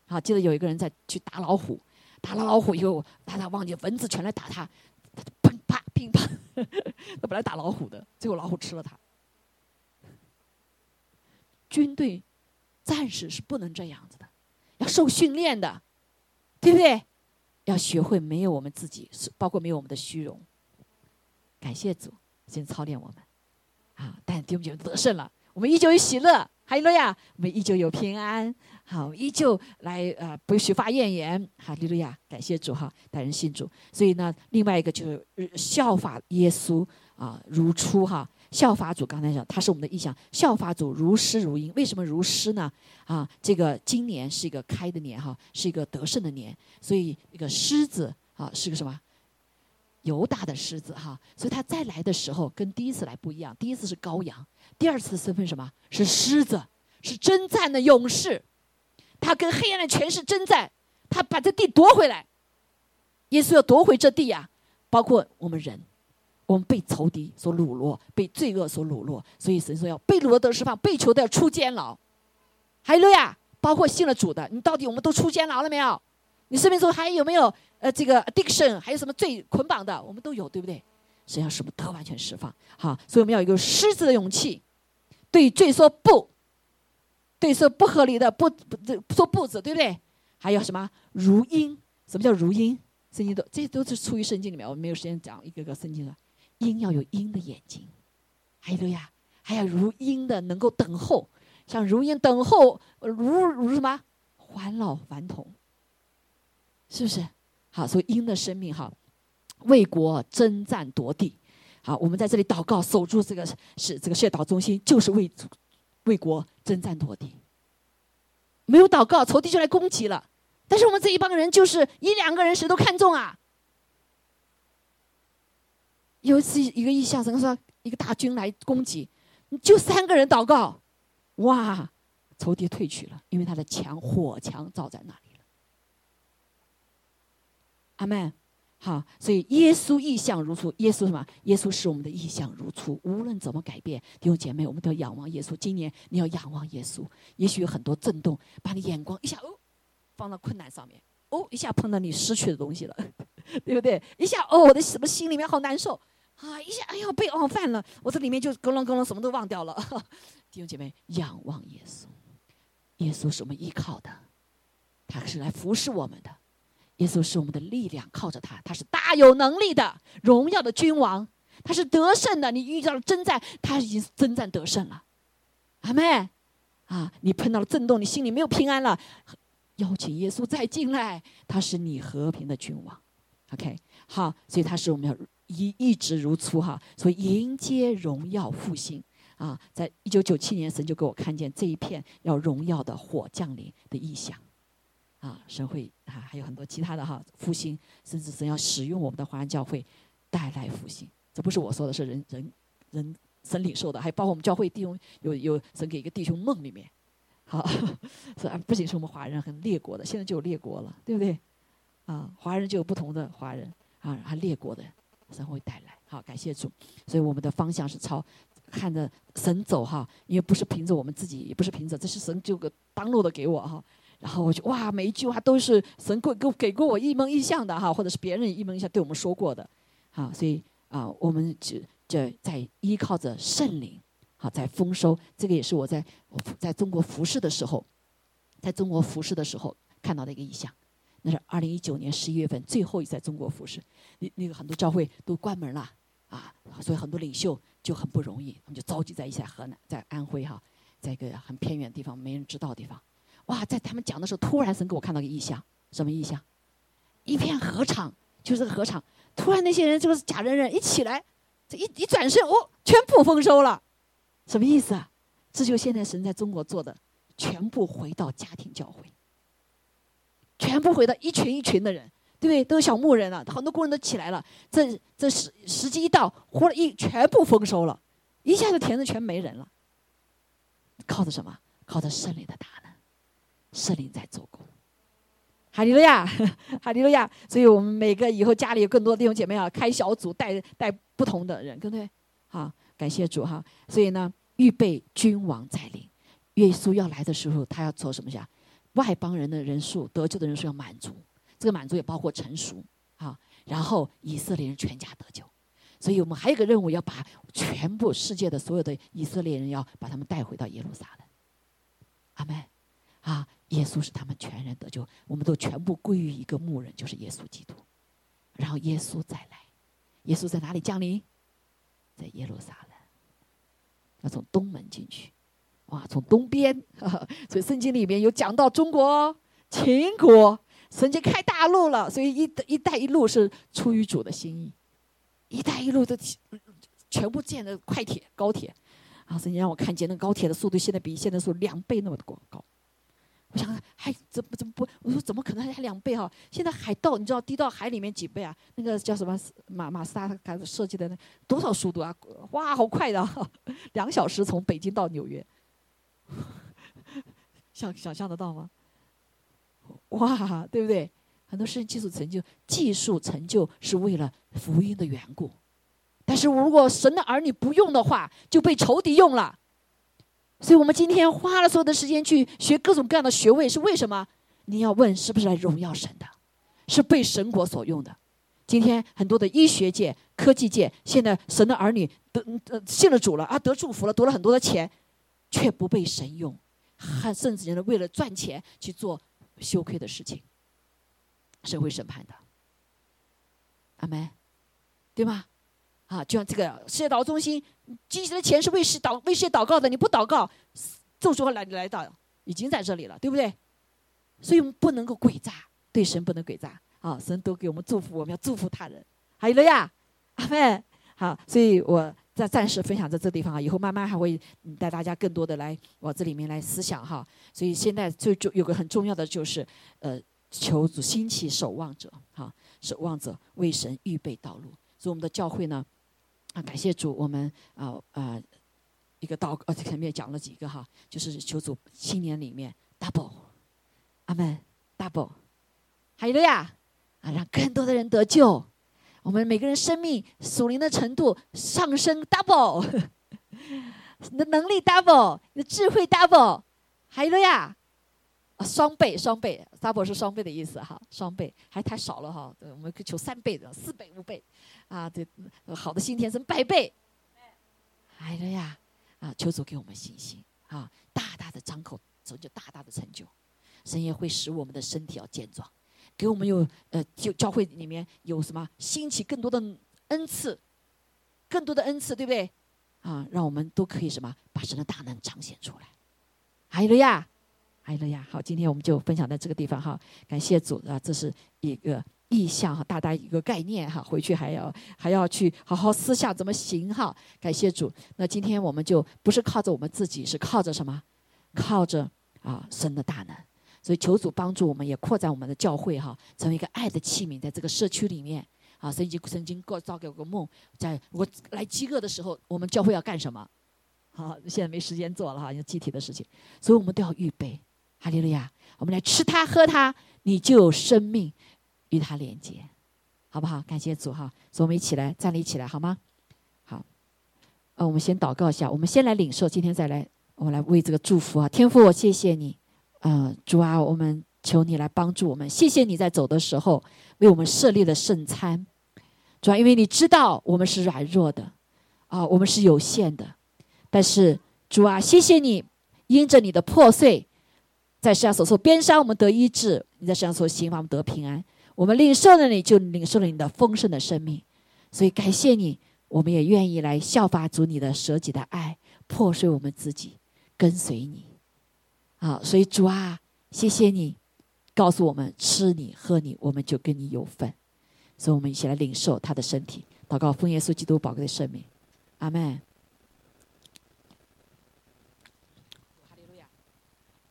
好，记得有一个人在去打老虎，打了老虎以后，他他忘记蚊子全来打他，他就砰啪乒乓，他本来打老虎的，最后老虎吃了他。军队。暂时是不能这样子的，要受训练的，对不对？要学会没有我们自己，包括没有我们的虚荣。感谢主，先操练我们，啊！但弟兄姐妹得胜了，我们依旧有喜乐，哈利路亚！我们依旧有平安，好，依旧来呃，不许发怨言，哈利路亚！感谢主哈，带人信主。所以呢，另外一个就是效法耶稣啊，如初哈。效法主，刚才讲他是我们的意向。效法主如诗如音，为什么如诗呢？啊，这个今年是一个开的年哈，是一个得胜的年，所以一个狮子啊是个什么？犹大的狮子哈，所以他再来的时候跟第一次来不一样。第一次是羔羊，第二次身份什么？是狮子，是征战的勇士。他跟黑暗的权势征战，他把这地夺回来。耶稣要夺回这地呀，包括我们人。我们被仇敌所掳落，被罪恶所掳落，所以神说要被掳了得释放，被囚的要出监牢。还有呀，包括信了主的，你到底我们都出监牢了没有？你生命中还有没有呃这个 addiction，还有什么罪捆绑的？我们都有，对不对？神要使我们得完全释放。好，所以我们要有一个狮子的勇气，对罪说不，对说不合理的不不说不字，对不对？还有什么如鹰？什么叫如鹰？圣经都这些都是出于圣经里面，我们没有时间讲一个个圣经了。鹰要有鹰的眼睛，还有呀，还要如鹰的能够等候，像如鹰等候，如如什么还老还童，是不是？好，所以鹰的生命哈，为国征战夺地。好，我们在这里祷告，守住这个是这个血岛中心，就是为为国征战夺地。没有祷告，仇敌就来攻击了。但是我们这一帮人，就是一两个人，谁都看重啊。有一次，一个异象，神说一个大军来攻击，你就三个人祷告，哇，仇敌退去了，因为他的墙火墙照在那里了。阿门。好，所以耶稣意象如初，耶稣什么？耶稣是我们的意象如初，无论怎么改变，弟兄姐妹，我们都要仰望耶稣。今年你要仰望耶稣，也许有很多震动，把你眼光一下哦，放到困难上面，哦，一下碰到你失去的东西了，对不对？一下哦，我的什么心里面好难受啊！一下哎呀被哦犯了，我这里面就咯楞咯楞什么都忘掉了。弟兄姐妹，仰望耶稣，耶稣是我们依靠的，他是来服侍我们的。耶稣是我们的力量，靠着他，他是大有能力的荣耀的君王，他是得胜的。你遇到了征战，他已经征战得胜了。阿妹，啊，你碰到了震动，你心里没有平安了，邀请耶稣再进来，他是你和平的君王。OK，好，所以他是我们要一一直如初哈，所以迎接荣耀复兴啊，在一九九七年，神就给我看见这一片要荣耀的火降临的意象。啊，神会啊，还有很多其他的哈复兴，甚至神要使用我们的华人教会带来复兴。这不是我说的，是人人人神领受的，还包括我们教会弟兄有有神给一个弟兄梦里面，好，是不仅是我们华人，很列国的，现在就有列国了，对不对？啊，华人就有不同的华人啊，还列国的神会带来。好，感谢主，所以我们的方向是朝看着神走哈，因为不是凭着我们自己，也不是凭着，这是神就个当路的给我哈。然后我就哇，每一句话都是神给给给过我一蒙一象的哈，或者是别人一蒙一象对我们说过的，好，所以啊，我们只就在依靠着圣灵，好，在丰收。这个也是我在在中国服侍的时候，在中国服侍的时候看到的一个意象。那是二零一九年十一月份最后一次在中国服侍，那那个很多教会都关门了啊，所以很多领袖就很不容易，他们就召集在一起，河南在安徽哈，在一个很偏远的地方，没人知道的地方。哇，在他们讲的时候，突然神给我看到个异象，什么异象？一片合场，就是个合场。突然那些人就是假人人一起来，这一一转身，哦，全部丰收了，什么意思啊？这就现在神在中国做的，全部回到家庭教会，全部回到一群一群的人，对不对？都是小牧人了，很多工人都起来了。这这时时机一到，忽然一全部丰收了，一下子田子全没人了。靠的什么？靠的圣灵的大能。圣灵在做工，哈利路亚，哈利路亚。所以我们每个以后家里有更多的弟兄姐妹啊，开小组带带不同的人，对不对？好，感谢主哈。所以呢，预备君王在临，耶稣要来的时候，他要做什么呀？外邦人的人数得救的人数要满足，这个满足也包括成熟啊。然后以色列人全家得救，所以我们还有一个任务，要把全部世界的所有的以色列人，要把他们带回到耶路撒冷。阿门。啊，耶稣是他们全人得救，我们都全部归于一个牧人，就是耶稣基督。然后耶稣再来，耶稣在哪里降临？在耶路撒冷，要从东门进去，哇，从东边。所以圣经里面有讲到中国、秦国，曾经开大路了。所以一一带一路是出于主的心意，一带一路的全部建的快铁、高铁。啊，神经让我看见那高铁的速度，现在比现在速度两倍那么的高。我想还怎么怎么不？我说怎么可能还两倍哈？现在海盗你知道低到海里面几倍啊？那个叫什么马马自达他设计的那多少速度啊？哇，好快的，两小时从北京到纽约，想想象得到吗？哇，对不对？很多事情技术成就，技术成就是为了福音的缘故。但是如果神的儿女不用的话，就被仇敌用了。所以我们今天花了所有的时间去学各种各样的学位，是为什么？你要问是不是来荣耀神的？是被神国所用的。今天很多的医学界、科技界，现在神的儿女得呃信了主了啊，得祝福了，得了很多的钱，却不被神用，还甚至人为了赚钱去做羞愧的事情，神会审判的。阿门，对吗？啊，就像这个世界祷告中心，积极的钱是为世祷为世界祷告的。你不祷告，众说来来到已经在这里了，对不对？所以我们不能够诡诈，对神不能诡诈。啊，神都给我们祝福，我们要祝福他人。还有了呀，阿妹，好，所以我在暂时分享在这地方啊，以后慢慢还会带大家更多的来往这里面来思想哈。所以现在最重有个很重要的就是，呃，求主兴起守望者，哈，守望者为神预备道路。所以我们的教会呢。啊，感谢主，我们啊啊一个道，呃，前面讲了几个哈，就是求主新年里面 double，阿门，double，还有呀，啊，让更多的人得救，我们每个人生命属灵的程度上升 double，你的能力 double，你的智慧 double，还有呀。啊，双倍，双倍，double 是双倍的意思哈，双倍还太少了哈，我们可以求三倍的，四倍、五倍，啊，对，好的新天生百倍，哎了呀，啊，求主给我们信心啊，大大的张口，成就大大的成就，神也会使我们的身体要健壮，给我们有呃，就教会里面有什么兴起更多的恩赐，更多的恩赐，对不对？啊，让我们都可以什么把神的大能彰显出来，还有了呀。哎了呀，好，今天我们就分享到这个地方哈，感谢主啊，这是一个意向哈，大大一个概念哈，回去还要还要去好好思想怎么行哈，感谢主。那今天我们就不是靠着我们自己，是靠着什么？靠着啊神的大能，所以求主帮助我们，也扩展我们的教会哈，成为一个爱的器皿，在这个社区里面啊。曾经曾经过造给我个梦，在我来饥饿的时候，我们教会要干什么？好，现在没时间做了哈，有具体的事情，所以我们都要预备。哈利路亚！我们来吃它喝它，你就有生命与它连接，好不好？感谢主哈！所以我们一起来站立起来，好吗？好，呃，我们先祷告一下，我们先来领受，今天再来，我们来为这个祝福啊！天父，我谢谢你，嗯，主啊，我们求你来帮助我们，谢谢你在走的时候为我们设立了圣餐，主啊，因为你知道我们是软弱的，啊，我们是有限的，但是主啊，谢谢你，因着你的破碎。在世上所受鞭伤，我们得医治；你在世上所行，我们得平安。我们领受了你，就领受了你的丰盛的生命。所以感谢你，我们也愿意来效法主你的舍己的爱，破碎我们自己，跟随你。好，所以主啊，谢谢你告诉我们吃你喝你，我们就跟你有份。所以我们一起来领受他的身体，祷告奉耶稣基督宝贵的生命。阿门。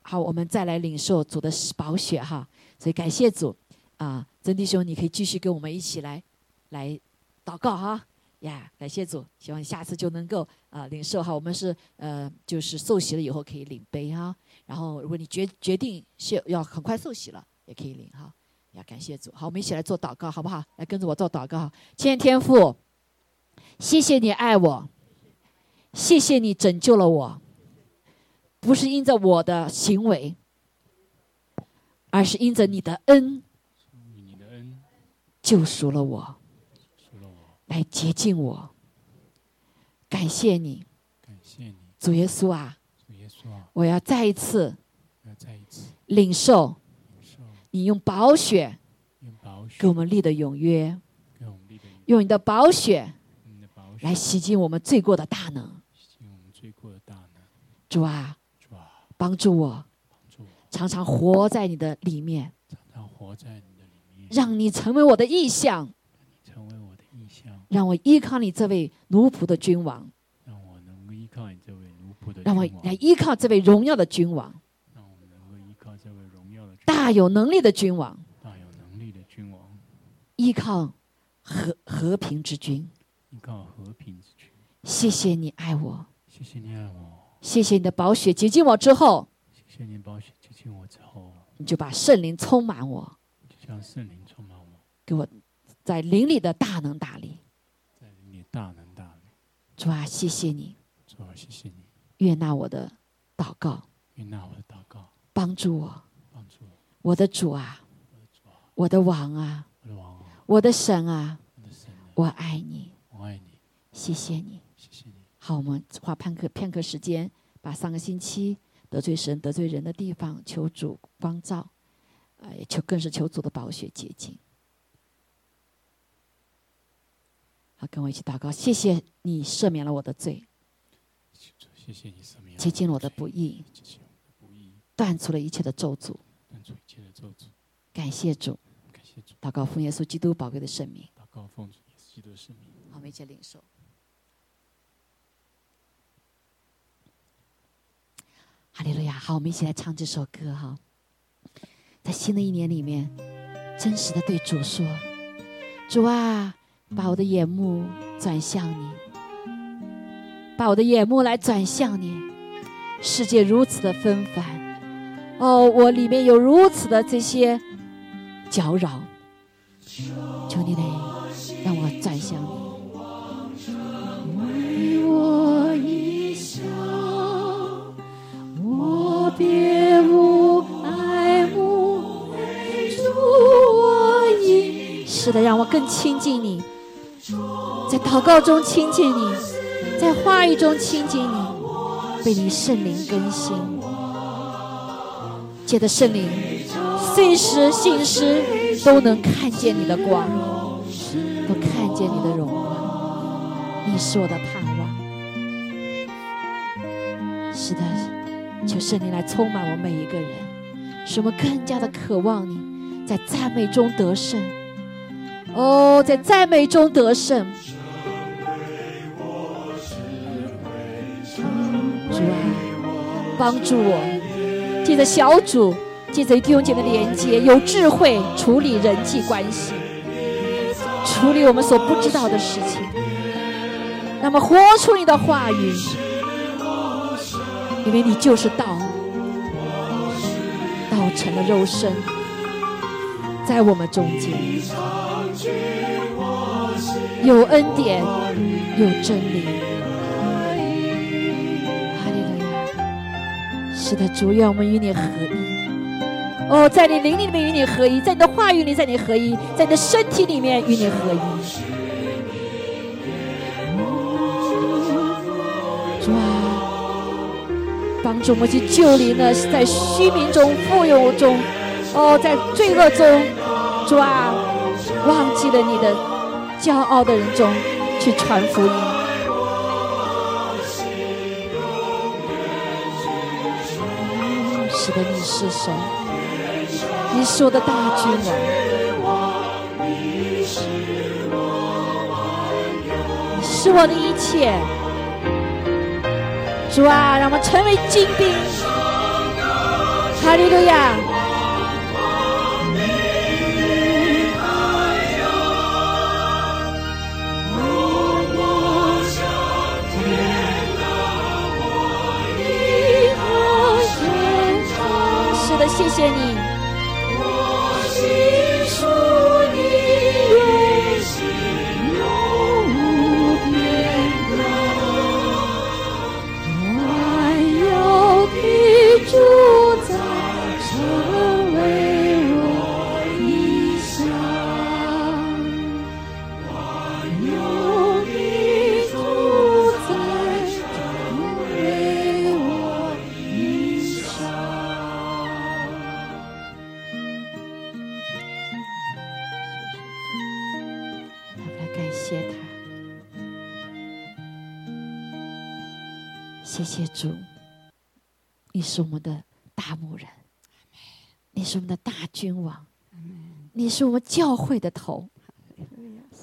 好，我们再来领受主的宝血哈，所以感谢主啊，曾弟兄，你可以继续跟我们一起来来祷告哈。呀，感谢主，希望下次就能够啊领受哈，我们是呃就是受洗了以后可以领杯哈，然后如果你决决定是要很快受洗了，也可以领哈。呀，感谢主，好，我们一起来做祷告好不好？来跟着我做祷告，亲爱的天父，谢谢你爱我，谢谢你拯救了我。不是因着我的行为，而是因着你的恩，救赎了我，来洁净我。感谢你，主耶稣啊，我要再一次领受你用宝血给我们立的永约，用你的宝血来洗净我们罪过的大能。主啊。帮助我，常常活在你的里面，常常活在你的里面，让你成为我的意象，成为我的意象，让我依靠你这位奴仆的君王，让我能够依靠你这位奴仆的，让我来依靠这位荣耀的君王，让我能够依靠这位荣耀的大有能力的君王，大有能力的君王，依靠和和平之君，依靠和平之君，谢谢你爱我，谢谢你爱我。谢谢你的宝血洁净我之后，谢谢你宝血洁净我之后，你就把圣灵充满我，就将圣灵充满我，给我在灵里的大能大力，在灵里大能大力。主啊，谢谢你，主啊，谢谢你，悦纳我的祷告，悦纳我的祷告，帮助我，帮助我，我的主啊，我的主啊，我的王啊，我的王啊，我的神啊，我的神啊，我爱你，我爱你，谢谢你。好，我们花片刻片刻时间，把上个星期得罪神、得罪人的地方求主光照，啊，也求更是求主的宝血洁净。好，跟我一起祷告，谢谢你赦免了我的罪，谢谢你赦免洁净了我的不义，断除了一切的咒诅，断除一切的咒诅。感谢主，感谢主，祷告奉耶稣基督宝贵的圣名，祷告奉耶稣基督的圣名。好，我们一起领受。哈利路亚！好，我们一起来唱这首歌哈。在新的一年里面，真实的对主说：“主啊，把我的眼目转向你。把我的眼目来转向你。世界如此的纷繁，哦，我里面有如此的这些搅扰，求你来是的，让我更亲近你，在祷告中亲近你，在话语中亲近你。被你圣灵更新，借着圣灵，随时信实都能看见你的光，都看见你的荣光。你是我的盼望。是的，求圣灵来充满我每一个人，使我们更加的渴望你，在赞美中得胜。哦，在赞美中得胜。主啊，帮助我，借着小组，借着弟兄姐妹的连接，有智慧处理人际关系，处理我们所不知道的事情。那么，活出你的话语，因为你就是道，道成了肉身，在我们中间，有恩典，有真理。哈利路亚是的，主，愿我们与你合一。哦，在你灵里面与你合一，在你的话语里，在你合一，在你的身体里面与你合一。主啊，帮助我们去救离呢，在虚名中、富有中，哦，在罪恶中，主啊，忘记了你的骄傲的人中去传福音。你是神，你是我的大君王，你是我的一切。主啊，让我们成为精兵。哈利路亚。谢谢你。是我们的大牧人，你是我们的大君王，你是我们教会的头，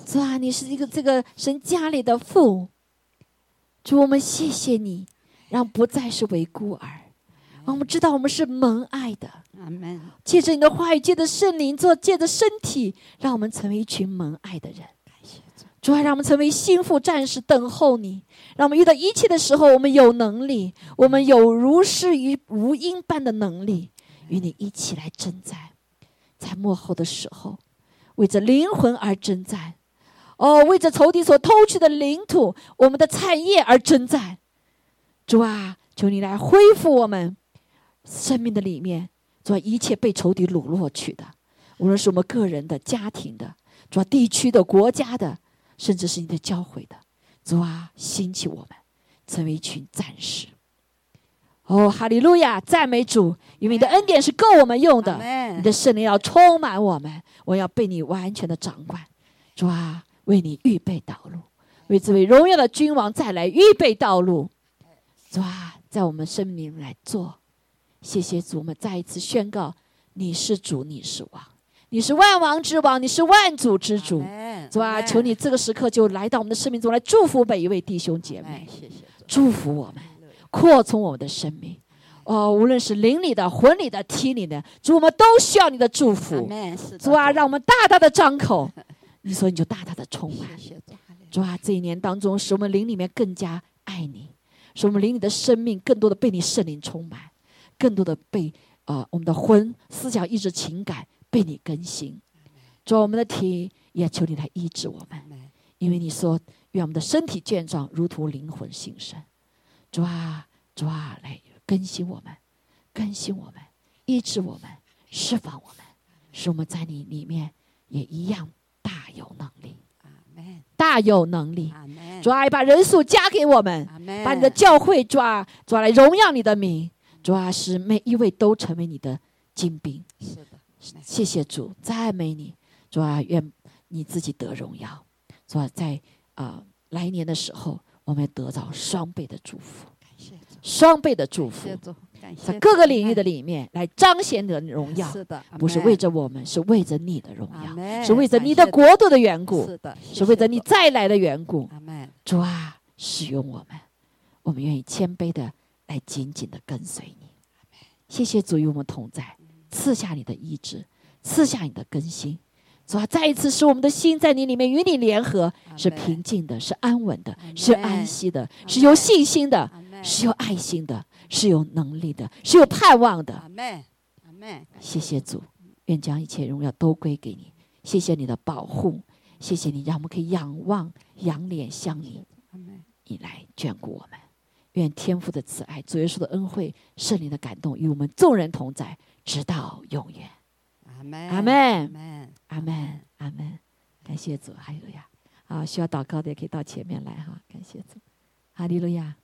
主啊，你是一个这个神家里的父，主，我们谢谢你，让不再是为孤儿，我们知道我们是蒙爱的。借着你的话语，借着圣灵，做借着身体，让我们成为一群蒙爱的人。主啊，让我们成为心腹战士，等候你。让我们遇到一切的时候，我们有能力，我们有如诗与如音般的能力，与你一起来征战，在幕后的时候，为着灵魂而征战，哦，为着仇敌所偷去的领土、我们的产业而征战。主啊，求你来恢复我们生命的里面，主一切被仇敌掳落去的，无论是我们个人的、家庭的，主地区的、国家的。甚至是你的教会的主啊，兴起我们成为一群战士。哦，哈利路亚，赞美主，因为你的恩典是够我们用的。你的圣灵要充满我们，我要被你完全的掌管。主啊，为你预备道路，为这位荣耀的君王再来预备道路。主啊，在我们生命里来做。谢谢主，我们再一次宣告：你是主，你是王。你是万王之王，你是万主之主，主啊，求你这个时刻就来到我们的生命中来祝福每一位弟兄姐妹，祝福我们，扩充我们的生命。哦，无论是灵里的、魂里的、体里的，主我们都需要你的祝福。主啊，让我们大大的张口，你说你就大大的充满。主啊，这一年当中，使我们灵里面更加爱你，使我们灵里的生命更多的被你圣灵充满，更多的被呃我们的魂、思想、意志、情感被你更新。主啊，我们的体也求你来医治我们，因为你说愿我们的身体健壮，如同灵魂兴盛。主啊，主啊，来更新我们，更新我们，医治我们，释放我们，使我们在你里面也一样大有能力，大有能力。主啊，把人数加给我们，把你的教会主啊，主啊来荣耀你的名，主啊使每一位都成为你的精兵。谢谢主，赞美你，主啊，愿你自己得荣耀，主啊，在啊、来年的时候，我们得到双倍的祝福，双倍的祝福在各个领域的里面来彰显你的荣耀，是的，不是为着我们，是为着你的荣耀，是为着你的国度的缘故，是的，是为着你再来的缘故。主啊，使用我们，我们愿意谦卑的来紧紧的跟随你。谢谢主与我们同在，赐下你的意志，赐下你的更新。主啊，再一次使我们的心在你里面与你联合，是平静的，是安稳的，是安息的，是有信心的，是有爱心的，是有能力的，是有盼望的谢谢主，愿将一切荣耀都归给你。谢谢你的保护，谢谢你让我们可以仰望、仰脸向你。你来眷顾我们。愿天父的慈爱、主耶稣的恩惠、圣灵的感动与我们众人同在，直到永远。阿门阿门阿门阿门感谢主阿姨呀啊需要祷告的也可以到前面来哈感谢主。阿迪路亚。